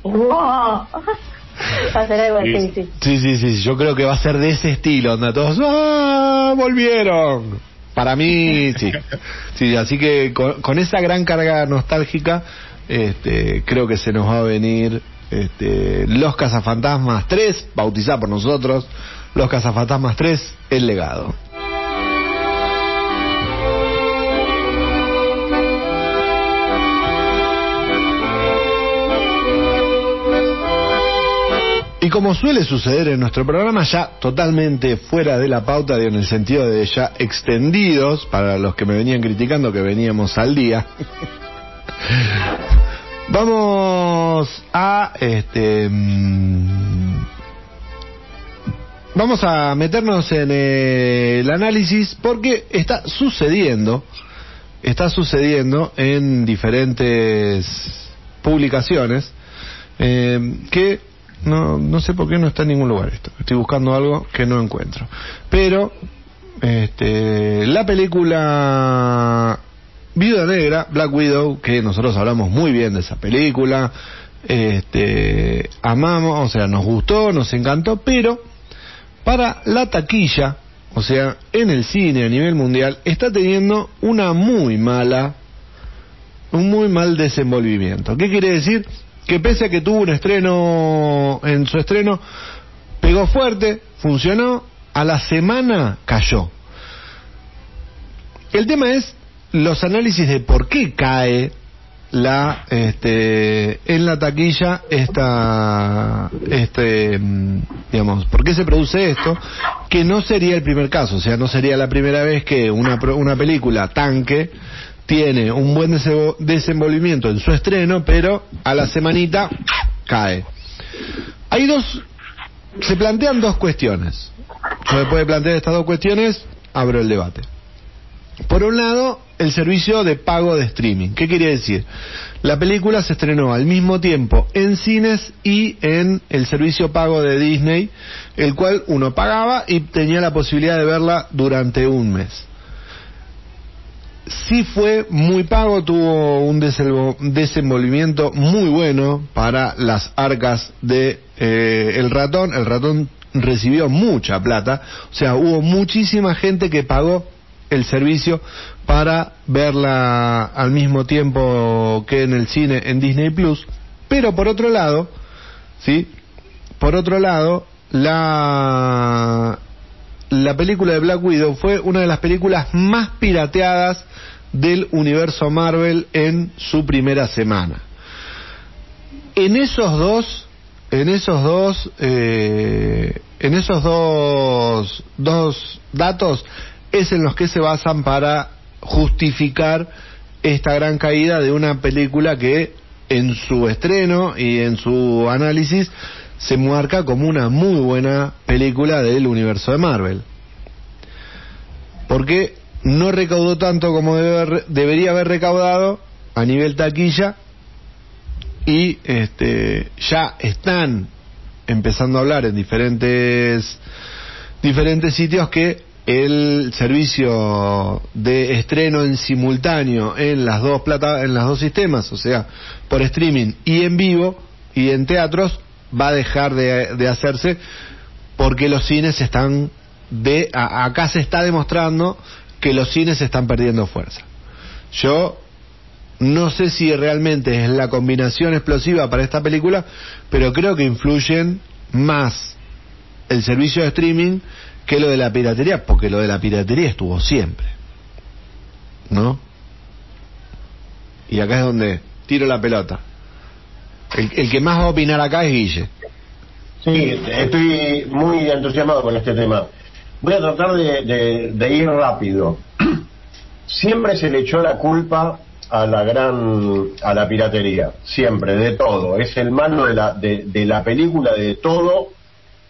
¡wow! Va a ser algo Sí. así, sí. Sí, sí, sí, yo creo que va a ser de ese estilo, donde todos ¡Ah! volvieron. Para mí, sí. Sí, así que con, con esa gran carga nostálgica, este, creo que se nos va a venir este, Los Cazafantasmas 3, bautizada por nosotros, Los Cazafantasmas 3, El Legado. Como suele suceder en nuestro programa, ya totalmente fuera de la pauta, en el sentido de ya extendidos, para los que me venían criticando que veníamos al día, vamos a este mm, vamos a meternos en el análisis porque está sucediendo, está sucediendo en diferentes publicaciones eh, que no, no sé por qué no está en ningún lugar esto. Estoy buscando algo que no encuentro. Pero este, la película Viuda Negra, Black Widow, que nosotros hablamos muy bien de esa película, este, amamos, o sea, nos gustó, nos encantó, pero para la taquilla, o sea, en el cine a nivel mundial, está teniendo una muy mala, un muy mal desenvolvimiento. ¿Qué quiere decir? Que pese a que tuvo un estreno, en su estreno, pegó fuerte, funcionó, a la semana cayó. El tema es los análisis de por qué cae la este en la taquilla esta este mm, digamos por qué se produce esto que no sería el primer caso o sea no sería la primera vez que una una película tanque tiene un buen dese- desenvolvimiento en su estreno pero a la semanita cae hay dos se plantean dos cuestiones yo después de plantear estas dos cuestiones abro el debate por un lado, el servicio de pago de streaming. ¿Qué quiere decir? La película se estrenó al mismo tiempo en cines y en el servicio pago de Disney, el cual uno pagaba y tenía la posibilidad de verla durante un mes. Sí fue muy pago, tuvo un desenvol- desenvolvimiento muy bueno para las arcas de eh, el ratón. El ratón recibió mucha plata, o sea, hubo muchísima gente que pagó el servicio para verla al mismo tiempo que en el cine en Disney Plus. Pero por otro lado, ¿sí? Por otro lado, la la película de Black Widow fue una de las películas más pirateadas del universo Marvel en su primera semana. En esos dos, en esos dos, eh, en esos dos, dos datos es en los que se basan para justificar esta gran caída de una película que en su estreno y en su análisis se marca como una muy buena película del universo de Marvel. Porque no recaudó tanto como debe debería haber recaudado a nivel taquilla y este ya están empezando a hablar en diferentes diferentes sitios que el servicio de estreno en simultáneo en las dos plata en las dos sistemas, o sea, por streaming y en vivo y en teatros va a dejar de, hacerse porque los cines están de a- acá se está demostrando que los cines están perdiendo fuerza. Yo no sé si realmente es la combinación explosiva para esta película, pero creo que influyen más el servicio de streaming que lo de la piratería, porque lo de la piratería estuvo siempre. ¿No? Y acá es donde tiro la pelota. El, el que más va a opinar acá es Guille. Sí, estoy muy entusiasmado con este tema. Voy a tratar de, de- de ir rápido. Siempre se le echó la culpa a la gran, a la piratería, siempre, de todo. Es el malo de la, de, de la película, de todo,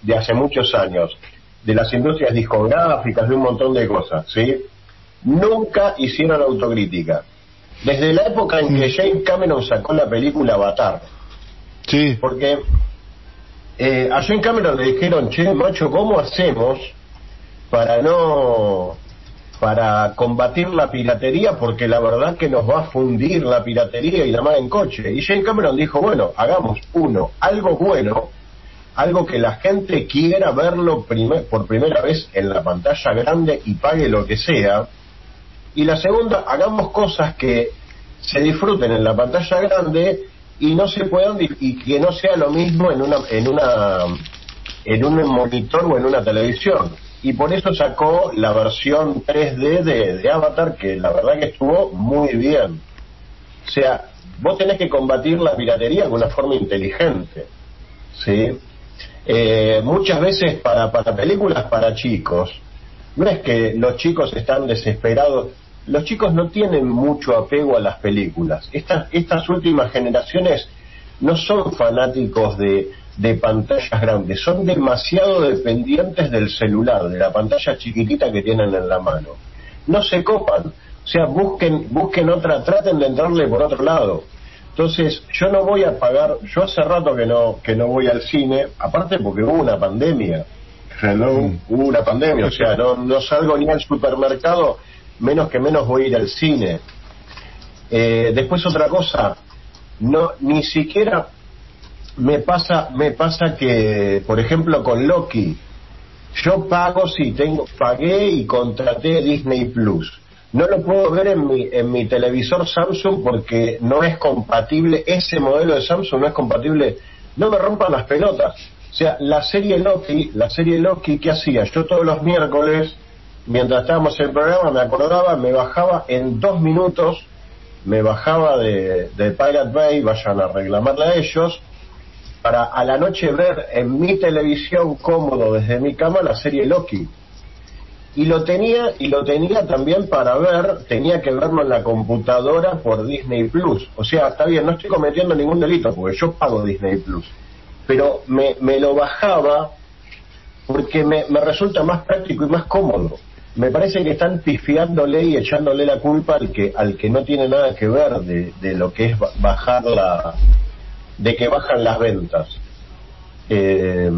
de hace muchos años, de las industrias discográficas, de un montón de cosas, ¿sí? Nunca hicieron autocrítica. Desde la época en que James Cameron sacó la película Avatar, Sí. porque eh, a James Cameron le dijeron, che, macho, ¿cómo hacemos para no para combatir la piratería? Porque la verdad que nos va a fundir la piratería y la mar en coche. Y James Cameron dijo, bueno, hagamos uno, algo bueno, algo que la gente quiera verlo primer- por primera vez en la pantalla grande y pague lo que sea. Y la segunda, hagamos cosas que se disfruten en la pantalla grande y no se puedan y que no sea lo mismo en una en una en un monitor o en una televisión. Y por eso sacó la versión 3D de, de Avatar que la verdad que estuvo muy bien. O sea, vos tenés que combatir la piratería de una forma inteligente. ¿sí? Eh, muchas veces para, para películas para chicos, no es que los chicos están desesperados, los chicos no tienen mucho apego a las películas. Estas, estas últimas generaciones no son fanáticos de, de pantallas grandes, son demasiado dependientes del celular, de la pantalla chiquitita que tienen en la mano. No se copan, o sea, busquen, busquen otra, traten de entrarle por otro lado. Entonces, yo no voy a pagar, yo hace rato que no, que no voy al cine, aparte porque hubo una pandemia. Hello, hubo una pandemia, o sea, no, no salgo ni al supermercado, menos que menos voy a ir al cine. Eh, después otra cosa, no ni siquiera me pasa me pasa que, por ejemplo, con Loki, yo pago si tengo pagué y contraté Disney Plus. No lo puedo ver en mi, en mi televisor Samsung porque no es compatible, ese modelo de Samsung no es compatible, no me rompan las pelotas. O sea, la serie Loki, la serie Loki, ¿qué hacía? Yo todos los miércoles, mientras estábamos en el programa, me acordaba, me bajaba en dos minutos, me bajaba de, de Pirate Bay, vayan a reclamarle a ellos, para a la noche ver en mi televisión cómodo desde mi cama la serie Loki. Y lo tenía, y lo tenía también para ver, tenía que verlo en la computadora por Disney Plus. O sea, está bien, no estoy cometiendo ningún delito, porque yo pago Disney Plus. Pero me, me lo bajaba porque me, me resulta más práctico y más cómodo. Me parece que están pifiándole y echándole la culpa al que, al que no tiene nada que ver de, de lo que es ba- bajar la, de que bajan las ventas. Eh,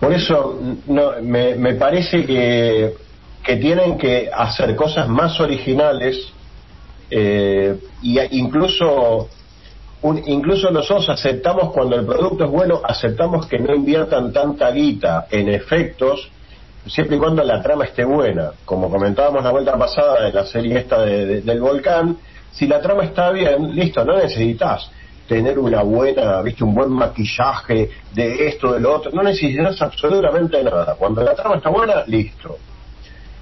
por eso no, me, me parece que, que tienen que hacer cosas más originales eh, y incluso un- incluso nosotros aceptamos cuando el producto es bueno aceptamos que no inviertan tanta guita en efectos siempre y cuando la trama esté buena como comentábamos la vuelta pasada de la serie esta de- de- del volcán si la trama está bien listo no necesitas tener una buena viste un buen maquillaje de esto de lo otro no necesitas absolutamente nada. Cuando la trama está buena listo.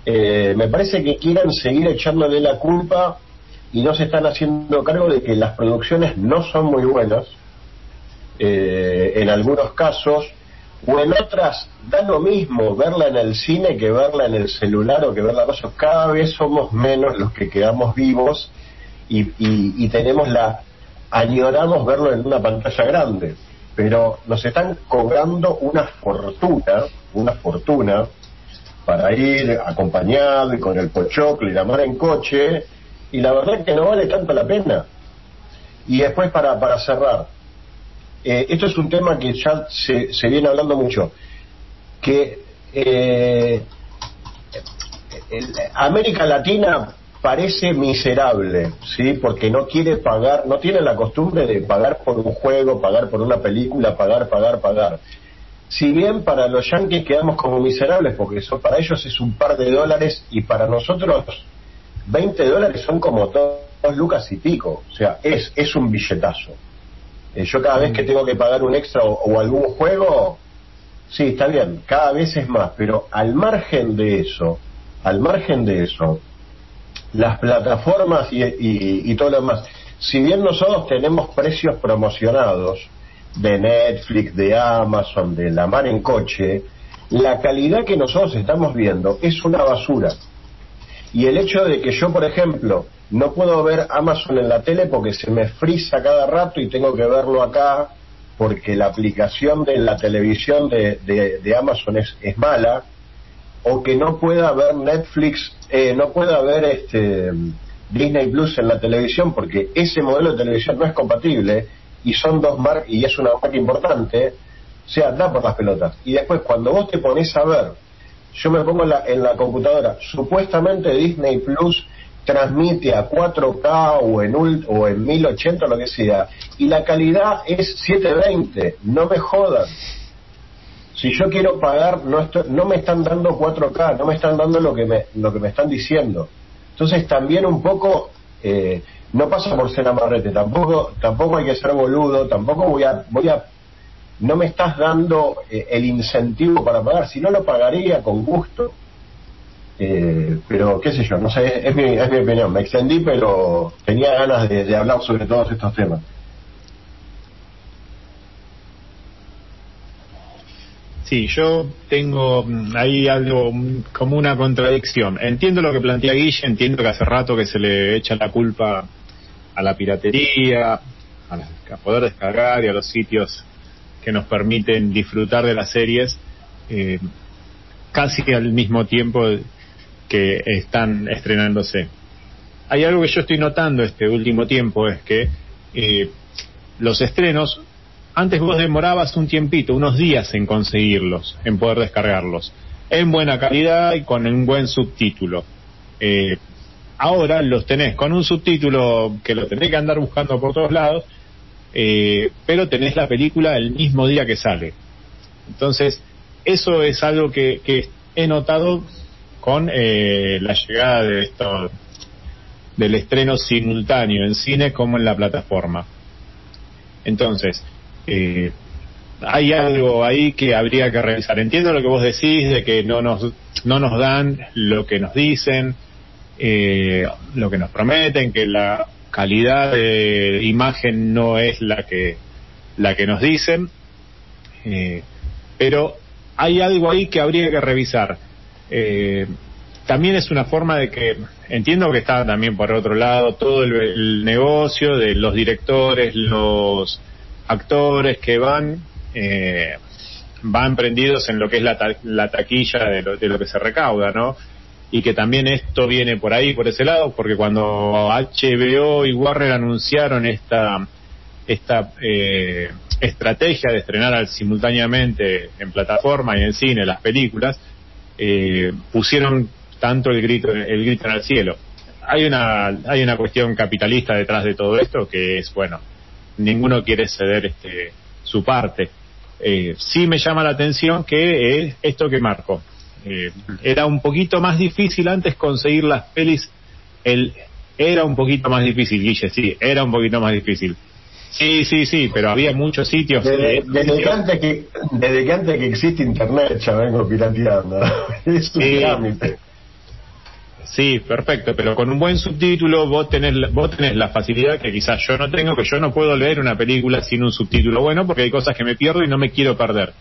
Eh, me parece que quieran seguir echándole la culpa y no se están haciendo cargo de que las producciones no son muy buenas eh, en algunos casos o en otras da lo mismo verla en el cine que verla en el celular o que verla cosa cada vez somos menos los que quedamos vivos y, y, y tenemos la añoramos verlo en una pantalla grande. Pero nos están cobrando una fortuna una fortuna para ir acompañado y con el pochoclo y la mar en coche y la verdad que no vale tanto la pena. Y después para, para cerrar eh, esto es un tema que ya se, se viene hablando mucho que eh, el- América Latina parece miserable, ¿sí? Porque no quiere pagar, no tiene la costumbre de pagar por un juego, pagar por una película, pagar, pagar, pagar. Si bien para los yankees quedamos como miserables, porque eso para ellos es un par de dólares y para nosotros 20 dólares son como dos lucas y pico, o sea, es, es un billetazo. Eh, yo cada vez que tengo que pagar un extra o, o algún juego, sí, está bien, cada vez es más, pero al margen de eso, al margen de eso, las plataformas y, y- y todo lo demás, si bien nosotros tenemos precios promocionados de Netflix, de Amazon, de la mar en coche, la calidad que nosotros estamos viendo es una basura. Y el hecho de que yo, por ejemplo, no puedo ver Amazon en la tele porque se me frisa cada rato y tengo que verlo acá porque la aplicación de la televisión de, de- Amazon es, mala, o que no pueda ver Netflix, eh, no pueda ver este Disney Plus en la televisión porque ese modelo de televisión no es compatible y son dos marcas y es una marca importante, o sea, da por las pelotas. Y después cuando vos te pones a ver, yo me pongo en la, en la computadora, supuestamente Disney Plus transmite a 4K o en, ult- o en 1080 o lo que sea, y la calidad es 720, no me jodan. Si yo quiero pagar, no, estoy- no me están dando 4K, no me están dando lo que me, lo que me están diciendo. Entonces también un poco, eh, no pasa por ser amarrete, tampoco, tampoco hay que ser boludo, tampoco voy a, voy a, no me estás dando eh, el incentivo para pagar, si no lo pagaría con gusto. Eh, pero qué sé yo, no sé, es mi, es mi opinión, me extendí pero tenía ganas de, de hablar sobre todos estos temas. Sí, yo tengo mm, ahí algo mm, como una contradicción. Entiendo lo que plantea Guille, entiendo que hace rato que se le echa la culpa a la piratería, a, poder descargar y a los sitios que nos permiten disfrutar de las series eh, casi al mismo tiempo que están estrenándose. Hay algo que yo estoy notando este último tiempo, es que eh, los estrenos antes vos demorabas un tiempito, unos días en conseguirlos, en poder descargarlos, en buena calidad y con un buen subtítulo. Eh, ahora los tenés con un subtítulo que lo tenés que andar buscando por todos lados, eh, pero tenés la película el mismo día que sale. Entonces, eso es algo que, que he notado con eh, la llegada de esto del estreno simultáneo en cine como en la plataforma. Entonces, eh, hay algo ahí que habría que revisar. Entiendo lo que vos decís de que no nos, no nos dan lo que nos dicen, eh, lo que nos prometen, que la calidad de imagen no es la que, la que nos dicen, eh, pero hay algo ahí que habría que revisar. Eh, también es una forma de que entiendo que está también por otro lado todo el, negocio de los directores, los actores que van eh, van prendidos en lo que es la, ta- la taquilla de lo, de lo que se recauda, ¿no? Y que también esto viene por ahí, por ese lado, porque cuando HBO y Warner anunciaron esta esta eh, estrategia de estrenar al- simultáneamente en plataforma y en cine las películas, eh, pusieron tanto el grito el grito en el cielo. Hay una hay una cuestión capitalista detrás de todo esto que es bueno, ninguno quiere ceder este su parte. Eh, sí me llama la atención que es esto que marco. Eh, era un poquito más difícil antes conseguir las pelis. El, era un poquito más difícil, Guille, sí, era un poquito más difícil. Sí, sí, sí, pero había muchos sitios. Desde, desde que antes que, desde que antes que existe internet ya vengo pirateando. Es un Sí. trámite. Sí, perfecto, pero con un buen subtítulo vos tenés, vos tenés la facilidad que quizás yo no tengo, que yo no puedo leer una película sin un subtítulo bueno porque hay cosas que me pierdo y no me quiero perder.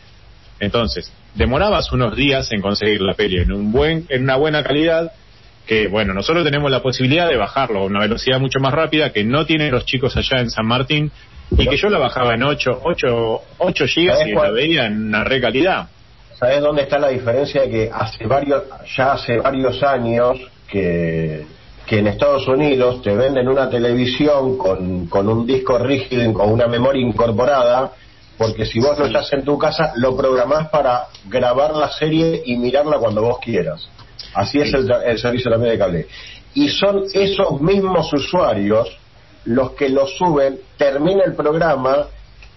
Entonces, demorabas unos días en conseguir la peli en un buen, en una buena calidad, que bueno, nosotros tenemos la posibilidad de bajarlo a una velocidad mucho más rápida que no tienen los chicos allá en San Martín y que yo la bajaba en 8, 8, 8 gigas ¿Sabés y cuál? la veía en una re calidad. ¿Sabes dónde está la diferencia? Que hace varios, ya hace varios años que, que en Estados Unidos te venden una televisión con, con un disco rígido, con una memoria incorporada, porque si vos no estás en tu casa, lo programás para grabar la serie y mirarla cuando vos quieras. Así es el, el servicio también de cable. Y son esos mismos usuarios los que lo suben, termina el programa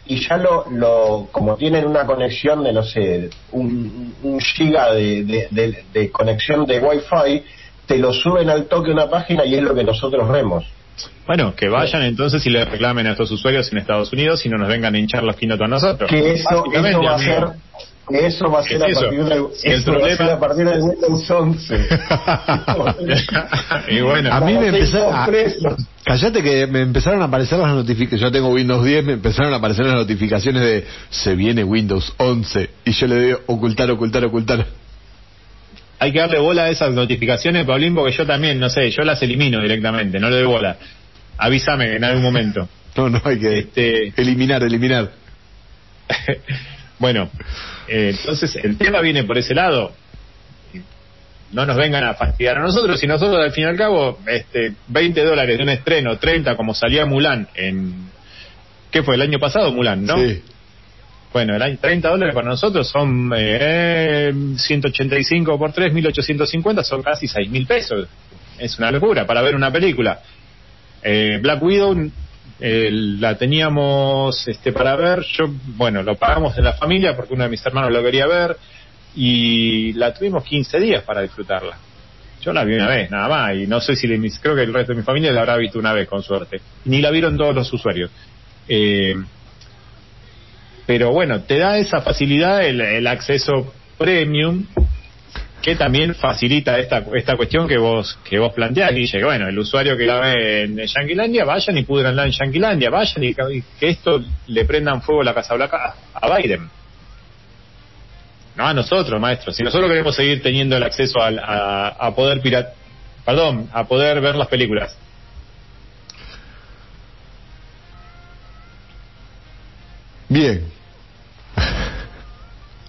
y ya lo, lo como tienen una conexión de no sé un, un giga de, de, de- de conexión de wifi te lo suben al toque una página y es lo que nosotros vemos Bueno, que vayan entonces y le reclamen a estos usuarios en Estados Unidos y no nos vengan a hinchar los quinotos a nosotros. que eso, eso va a ser que eso va a ser ¿Qué a es eso? partir Si el eso va a ser problema- a partir del Windows 11 y bueno, A mí me empezaron a... Callate que me empezaron a aparecer las notificaciones. Yo tengo Windows 10, me empezaron a aparecer las notificaciones de se viene Windows 11 y yo le doy ocultar, ocultar, ocultar. Hay que darle bola a esas notificaciones, Paulín, porque yo también, no sé, yo las elimino directamente, no le doy bola. Avísame en algún momento. No, no hay que Este, eliminar, eliminar. bueno, eh, entonces el tema viene por ese lado. No nos vengan a fastidiar a nosotros, y nosotros al fin y al cabo, este, 20 dólares de un estreno, 30 como salía Mulan en... ¿Qué fue? El año pasado Mulan, ¿no? Sí. Bueno, el año, 30 dólares para nosotros son eh, 185 por 3, 1850, son casi 6 mil pesos. Es una locura para ver una película. Eh, Black Widow eh, la teníamos este, para ver, yo, bueno, lo pagamos en la familia porque uno de mis hermanos lo quería ver y la tuvimos 15 días para disfrutarla. Yo la vi una vez, nada más, y no sé si creo que el resto de mi familia la habrá visto una vez, con suerte. Ni la vieron todos los usuarios. Eh, pero bueno, te da esa facilidad el, el acceso premium que también facilita esta esta cuestión que vos que vos planteás Guille, que bueno, el usuario que la ve en Yanquilandia, vayan y pudranla en Yanquilandia, vayan y, y que esto le prendan fuego a la Casa Blanca a Biden. No a nosotros, maestro. Si nosotros queremos seguir teniendo el acceso al- a, a poder pirat perdón, a poder ver las películas. Bien.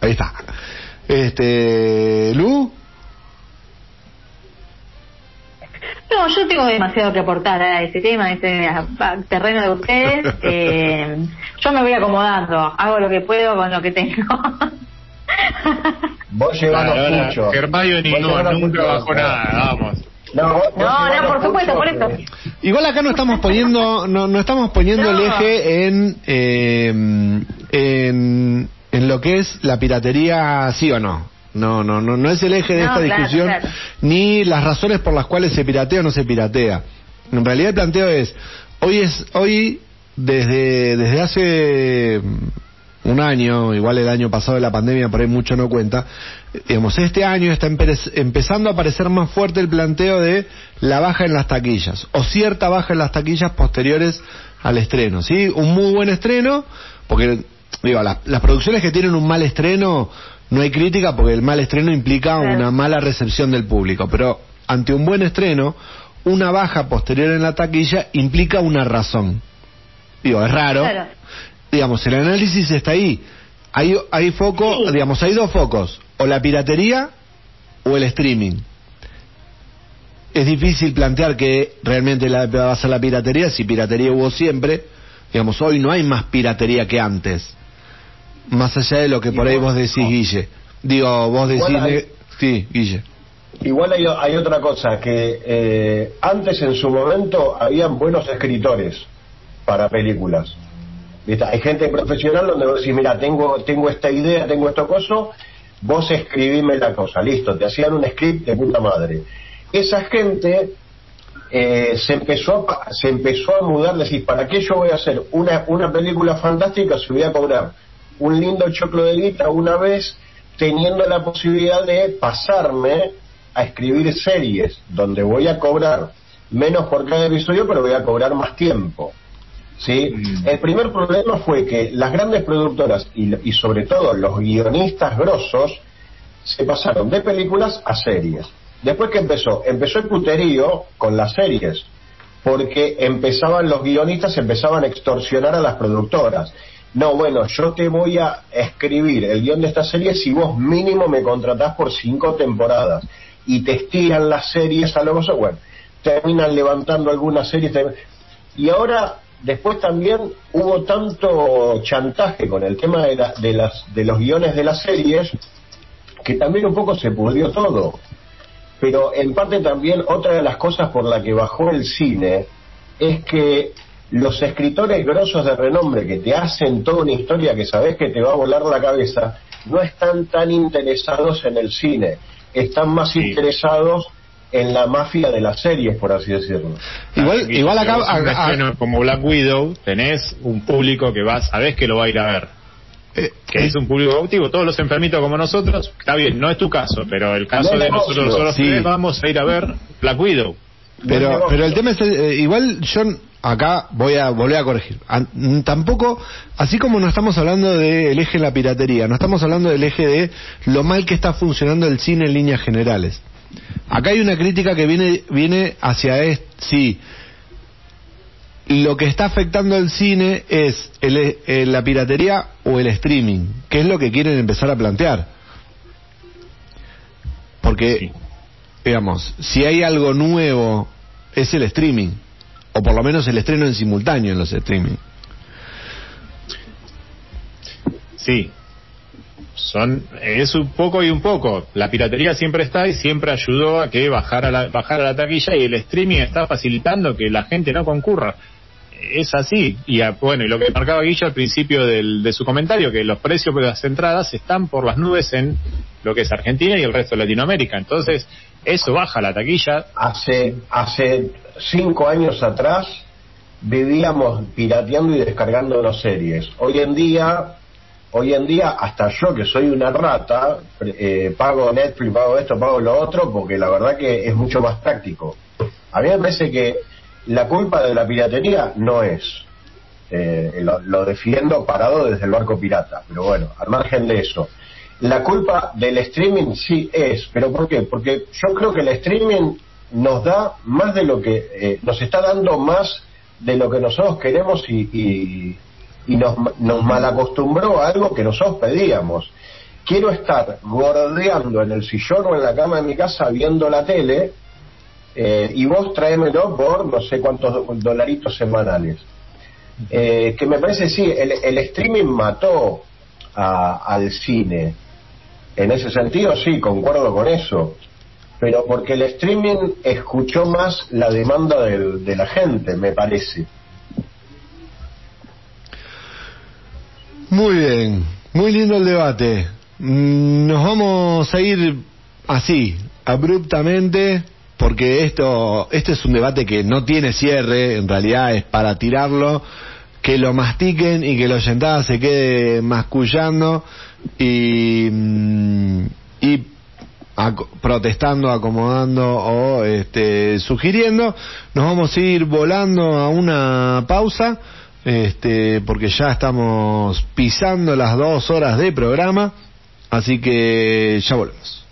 Ahí está. Este, Lu, No, yo tengo demasiado que aportar a ese tema, a ese a- terreno de ustedes. Eh, yo me voy acomodando, hago lo que puedo con lo que tengo. vos llevanos Ahora, mucho Hermione no, nunca mucho. bajó nada, vamos. No, vos- No, por supuesto, por eso. Igual acá no estamos poniendo, no, no estamos poniendo el eje en, eh, en, en lo que es la piratería, sí o no. No, no, no, no es el eje de No, esta claro, discusión, claro. ni las razones por las cuales se piratea o no se piratea. En realidad el planteo es, hoy es, hoy, desde, desde hace un año, igual el año pasado de la pandemia, por ahí mucho no cuenta, digamos, este año está empe- empezando a aparecer más fuerte el planteo de la baja en las taquillas, o cierta baja en las taquillas posteriores al estreno, ¿sí? Un muy buen estreno, porque, digo, las, las producciones que tienen un mal estreno, no hay crítica porque el mal estreno implica Claro. una mala recepción del público, pero ante un buen estreno, una baja posterior en la taquilla implica una razón. Digo, es raro. Claro. Digamos, el análisis está ahí. Hay, hay foco, Sí. digamos, hay dos focos, o la piratería o el streaming. Es difícil plantear que realmente la, va a ser la piratería, si piratería hubo siempre. Digamos, hoy no hay más piratería que antes. Más allá de lo que por ahí vos- decís, no. Guille. Digo, vos decís... Hay- Sí, Guille. Igual hay, hay otra cosa, que eh, antes en su momento habían buenos escritores para películas. ¿Viste? Hay gente profesional donde vos decís, mira, tengo, tengo esta idea, tengo esto coso, vos escribime la cosa, listo, te hacían un script de puta madre. Esa gente eh, se empezó a, se empezó a mudar, decís, ¿para qué yo voy a hacer una, una película fantástica si voy a cobrar un lindo choclo de guita una vez teniendo la posibilidad de pasarme a escribir series donde voy a cobrar menos por cada episodio pero voy a cobrar más tiempo ¿sí? El primer problema fue que las grandes productoras y, y sobre todo los guionistas grosos se pasaron de películas a series. Después que empezó, empezó el puterío con las series, porque empezaban los guionistas, empezaban a extorsionar a las productoras. No, bueno, yo te voy a escribir el guion de esta serie si vos mínimo me contratás por cinco temporadas y te estiran las series a lo mejor, bueno, terminan levantando algunas series. Y ahora, después también hubo tanto chantaje con el tema de, la- de, las, de los guiones de las series que también un poco se pudrió todo. Pero en parte también otra de las cosas por la que bajó el cine es que los escritores grosos de renombre que te hacen toda una historia que sabes que te va a volar la cabeza, no están tan interesados en el cine, están más Sí. interesados en la mafia de las series, por así decirlo. Igual, igual acá... a- a- como Black Widow tenés un público que vas, sabés que lo va a ir a ver. eh, Que es un público cautivo, todos los enfermitos como nosotros, está bien, no es tu caso, pero el caso No, de no, nosotros, no, nosotros sí. tres vamos a ir a ver Black Widow. Pero, pero el tema es, eh, igual yo acá voy a volver a corregir. An- tampoco, así como no estamos hablando del eje de la piratería, no estamos hablando del eje de lo mal que está funcionando el cine en líneas generales. Acá hay una crítica que viene, viene hacia es, sí, lo que está afectando el cine es el- eh, la piratería o el streaming, que es lo que quieren empezar a plantear. Porque Sí. Digamos, si hay algo nuevo, es el streaming. O por lo menos el estreno en simultáneo en los streaming. Sí. Son, es un poco y un poco. La piratería siempre está y siempre ayudó a que bajara la, bajara la taquilla y el streaming está facilitando que la gente no concurra. Es así. Y a- bueno, y lo que marcaba Guilla al principio del, de su comentario, que los precios de las entradas están por las nubes en lo que es Argentina y el resto de Latinoamérica. Entonces, eso baja la taquilla. Hace, hace cinco años atrás vivíamos pirateando y descargando las series. Hoy en día, hoy en día hasta yo que soy una rata, eh, pago Netflix, pago esto, pago lo otro, porque la verdad que es mucho más práctico. A mí me parece que la culpa de la piratería no es. Eh, lo, lo defiendo parado desde el barco pirata, pero bueno, al margen de eso. La culpa del streaming sí es, pero ¿por qué? Porque yo creo que el streaming nos da más de lo que, eh, nos está dando más de lo que nosotros queremos y, y, y nos, nos malacostumbró a algo que nosotros pedíamos. Quiero estar gordeando en el sillón o en la cama de mi casa viendo la tele eh, y vos tráemelo por no sé cuántos dolaritos semanales. Eh, que me parece, sí, el, el streaming mató a- al cine. En ese sentido, sí, concuerdo con eso. pero porque el streaming escuchó más la demanda de la gente, me parece. Muy bien, muy lindo el debate. Mm, Nos vamos a ir así, abruptamente, porque esto, este es un debate que no tiene cierre, en realidad es para tirarlo, que lo mastiquen y que la oyentada se quede mascullando y, mm, y protestando, acomodando o este, sugiriendo. Nos vamos a ir volando a una pausa, este, porque ya estamos pisando las dos horas de programa, así que ya volvemos.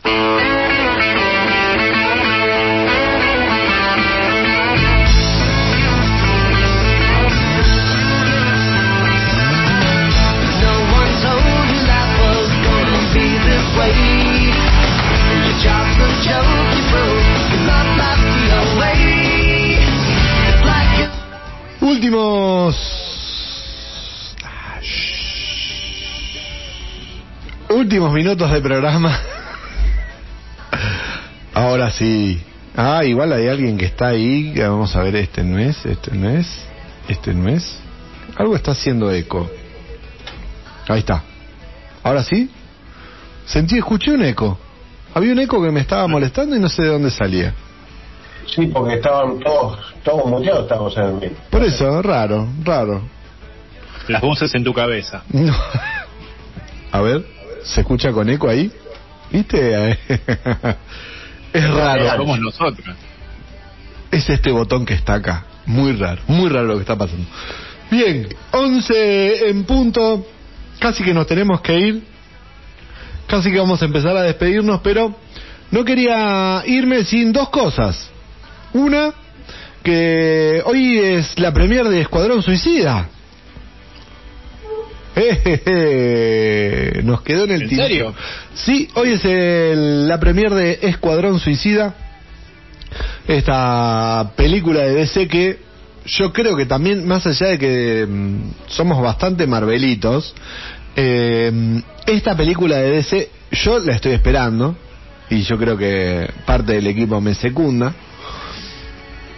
Últimos minutos de programa. Ahora sí. Ah, igual hay alguien que está ahí. que Vamos a ver, este no es, este no es, este no es. Algo está haciendo eco. Ahí está. Ahora sí. Sentí, escuché un eco. Había un eco que me estaba molestando y no sé de dónde salía. Sí, porque estaban todos, todos muteados, estábamos en el medio. Por eso, raro, raro. Las voces en tu cabeza. No. A ver, ¿se escucha con eco ahí? ¿Viste? Es raro. Somos nosotros. Es este botón que está acá. Muy raro, muy raro lo que está pasando. Bien, 11 en punto. Casi que nos tenemos que ir. Casi que vamos a empezar a despedirnos, pero no quería irme sin dos cosas. Una, que hoy es la premier de Escuadrón Suicida. Nos quedó en el ¿En tintero. serio? Sí, hoy es el- la premier de Escuadrón Suicida. Esta película de DC que yo creo que también, más allá de que mm, somos bastante marvelitos, eh, esta película de DC yo la estoy esperando y yo creo que parte del equipo me secunda.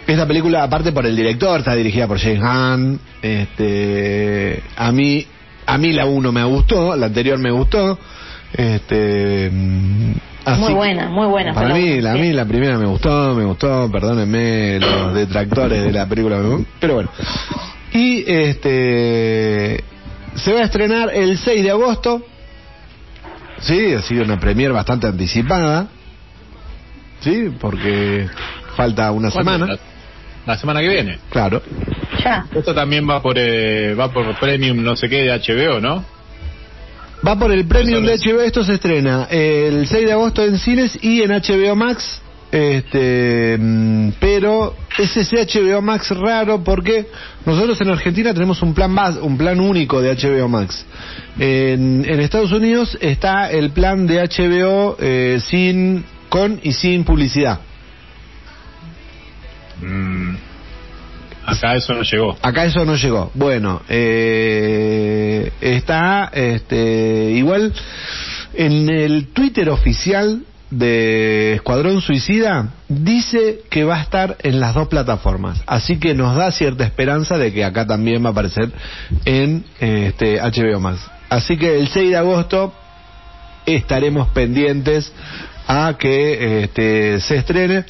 Esta película, aparte por el director, está dirigida por James Gunn. Este, a mí, a mí la 1 me gustó, la anterior me gustó. Este, mm, así- Muy buena, muy buena. Para mí, buena, la, a mí la primera me gustó, me gustó, perdónenme los detractores de la película, pero bueno. Y este se va a estrenar el 6 de agosto. Sí, ha sido una premier bastante anticipada. Sí, porque falta una semana. La, semana que viene. Claro. Ya. Esto también va por eh, va por premium no sé qué de HBO, ¿no? Va por el premium de HBO, esto se estrena el 6 de agosto en cines y en HBO Max. Este, mm, pero es ese HBO Max raro porque nosotros en Argentina tenemos un plan bas- un plan único de HBO Max. En, en Estados Unidos está el plan de HBO eh, sin con y sin publicidad. Mm. Acá eso no llegó. Acá eso no llegó. Bueno, eh, está este, igual en el Twitter oficial de Escuadrón Suicida dice que va a estar en las dos plataformas, así que nos da cierta esperanza de que acá también va a aparecer en este HBO Max. Así que el 6 de agosto estaremos pendientes a que este, se estrene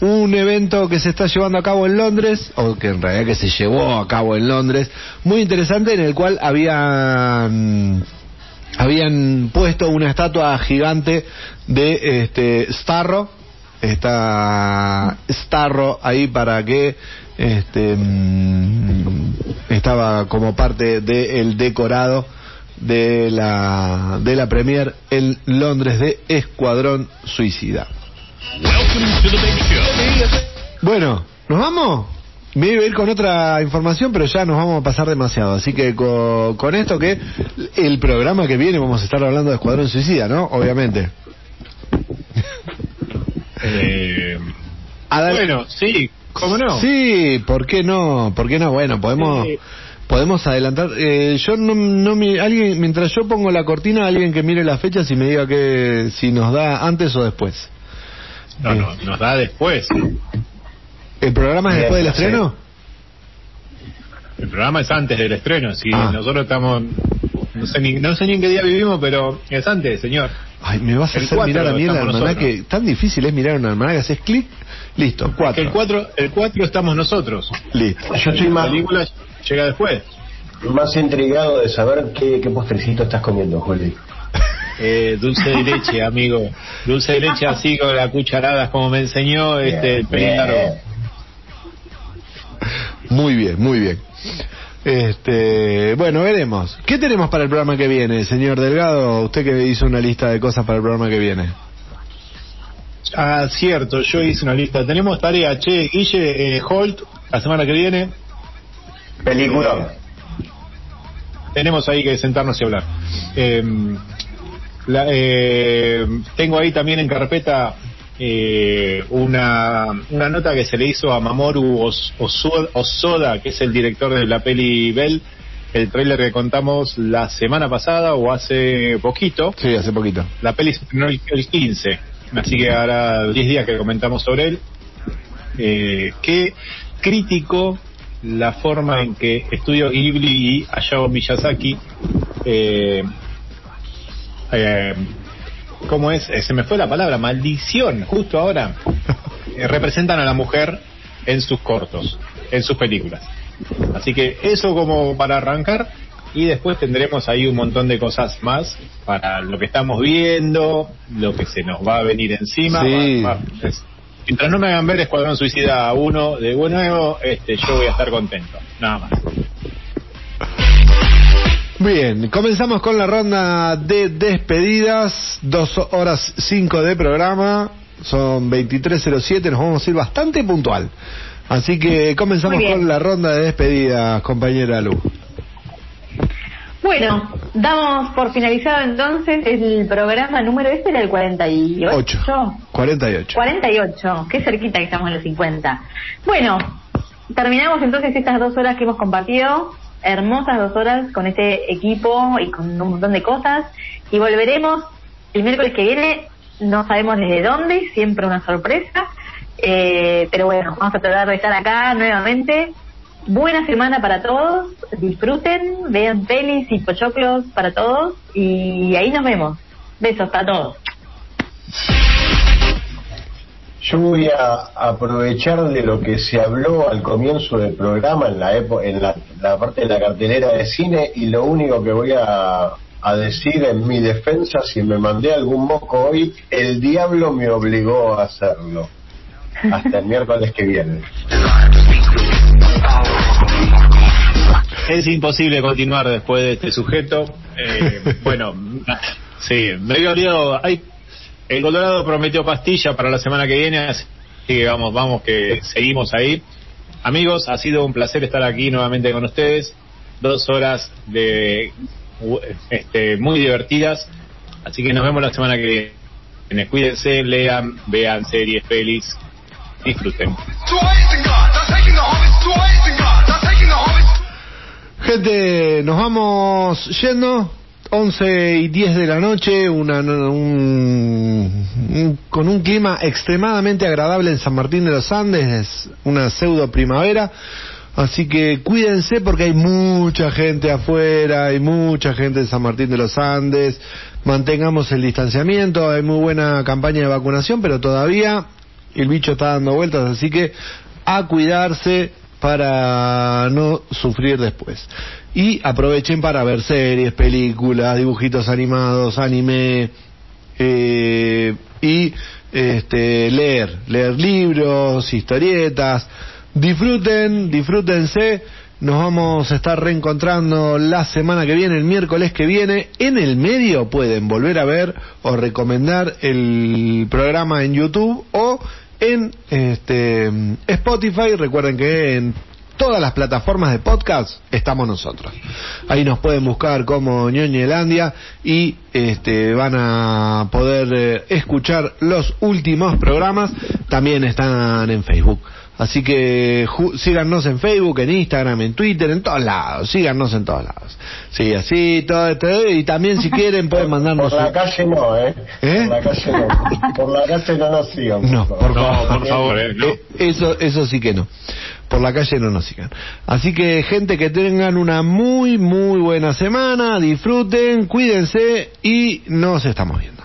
un evento que se está llevando a cabo en Londres, o que en realidad que se llevó a cabo en Londres, muy interesante en el cual habían habían puesto una estatua gigante de este Starro, está Starro ahí para que este mm, estaba como parte del decorado de la de la premier en Londres de Escuadrón Suicida. Bueno, ¿nos vamos? Me iba a ir con otra información, pero ya nos vamos a pasar demasiado. Así que con, con esto que el programa que viene vamos a estar hablando de Escuadrón Suicida, ¿no? Obviamente. Eh, bueno, sí, ¿cómo no? Sí, ¿por qué no? ¿Por qué no? Bueno, podemos Sí. podemos adelantar. Eh, yo no, no mi- alguien mientras yo pongo la cortina, alguien que mire las fechas y me diga que si nos da antes o después. No, no, nos da después. ¿El programa es después del sí. estreno? El programa es antes del estreno. Si Ah. nosotros estamos. No sé, ni, no sé ni en qué día vivimos, pero es antes, señor. Ay, me vas a El hacer mirar a mí el almanaque. Tan difícil es mirar un almanaque. Haces clic, listo, Que cuatro. el 4 el cuatro estamos nosotros. Listo. Yo estoy La más, película llega después. más intrigado de saber qué, qué postrecito estás comiendo, Juli. Eh, dulce de leche, amigo. Dulce de leche así con las cucharadas, como me enseñó este largo. Muy bien, muy bien. Este, bueno, veremos. ¿Qué tenemos para el programa que viene, señor Delgado? Usted que hizo una lista de cosas para el programa que viene. Ah, cierto, yo hice una lista. Tenemos tarea, che, Guille, eh, Holt, la semana que viene. Película. Tenemos ahí que sentarnos y hablar. Eh, la- eh, tengo ahí también en carpeta eh, una, una nota que se le hizo a Mamoru Os- Oso- Osoda, que es el director de la peli Bell, el tráiler que contamos la semana pasada o hace poquito. Sí, hace poquito. La peli se estrenó el, el 15, así que ahora 10 días que comentamos sobre él. Eh, qué crítico la forma en que Estudio Ghibli y Hayao Miyazaki eh, eh, ¿cómo es? Eh, se me fue la palabra, maldición, justo ahora. Eh, representan a la mujer en sus cortos, en sus películas. Así que eso como para arrancar y después tendremos ahí un montón de cosas más para lo que estamos viendo, lo que se nos va a venir encima. Sí. Va- va- es- mientras no me hagan ver Escuadrón Suicida 1 de nuevo, este, yo voy a estar contento. Nada más. Bien, comenzamos con la ronda de despedidas. Dos horas cinco de programa. Son 23.07. Nos vamos a ir bastante puntual. Así que comenzamos con la ronda de despedidas, compañera Lu. Bueno, damos por finalizado entonces el programa número este era el 48. Ocho. 48. 48, qué cerquita que estamos en los 50. Bueno, terminamos entonces estas dos horas que hemos compartido, hermosas dos horas con este equipo y con un montón de cosas, y volveremos el miércoles que viene, no sabemos desde dónde, siempre una sorpresa, eh, pero bueno, vamos a tratar de estar acá nuevamente. Buena semana para todos, disfruten, vean pelis y pochoclos para todos, y ahí nos vemos. Besos para todos. Yo voy a aprovechar de lo que se habló al comienzo del programa en la epo- en la, parte de la cartelera de cine y lo único que voy a, a decir en mi defensa, si me mandé algún moco hoy, el diablo me obligó a hacerlo. Hasta el miércoles que viene. Es imposible continuar después de este sujeto. Eh, bueno, sí, me había olvidado. Hay, el Colorado prometió pastilla para la semana que viene, así que vamos, vamos, que seguimos ahí. Amigos, ha sido un placer estar aquí nuevamente con ustedes. Dos horas de este, muy divertidas. Así que nos vemos la semana que viene. Cuídense, lean, vean series, pelis, disfruten. Gente, nos vamos yendo. 11 y 10 de la noche, una, un- con un clima extremadamente agradable en San Martín de los Andes, una pseudo primavera. Así que cuídense porque hay mucha gente afuera, hay mucha gente en San Martín de los Andes. Mantengamos el distanciamiento, hay muy buena campaña de vacunación, pero todavía el bicho está dando vueltas, así que a cuidarse para no sufrir después. Y aprovechen para ver series, películas, dibujitos animados, anime eh, y este, leer, leer libros, historietas. Disfruten, disfrútense. Nos vamos a estar reencontrando la semana que viene, el miércoles que viene. En el medio pueden volver a ver o recomendar el programa en YouTube o en este, Spotify. Recuerden que en todas las plataformas de podcast estamos nosotros. Ahí nos pueden buscar como Ñoñelandia y este, van a poder eh, escuchar los últimos programas. También están en Facebook. Así que síganos en Facebook, en Instagram, en Twitter, en todos lados. Síganos en todos lados. Sí, así, todo esto. Y también si quieren pueden mandarnos... Por la un- calle no, ¿eh? ¿Eh? Por la calle no. Por la calle no nos sigan. No, por No, favor. por favor, eh, no. Eh, Eso, eso sí que no. Por la calle no nos sigan. Así que, gente, que tengan una muy, muy buena semana. Disfruten, cuídense y nos estamos viendo.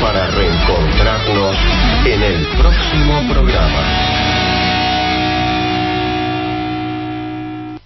para reencontrarnos en el próximo programa.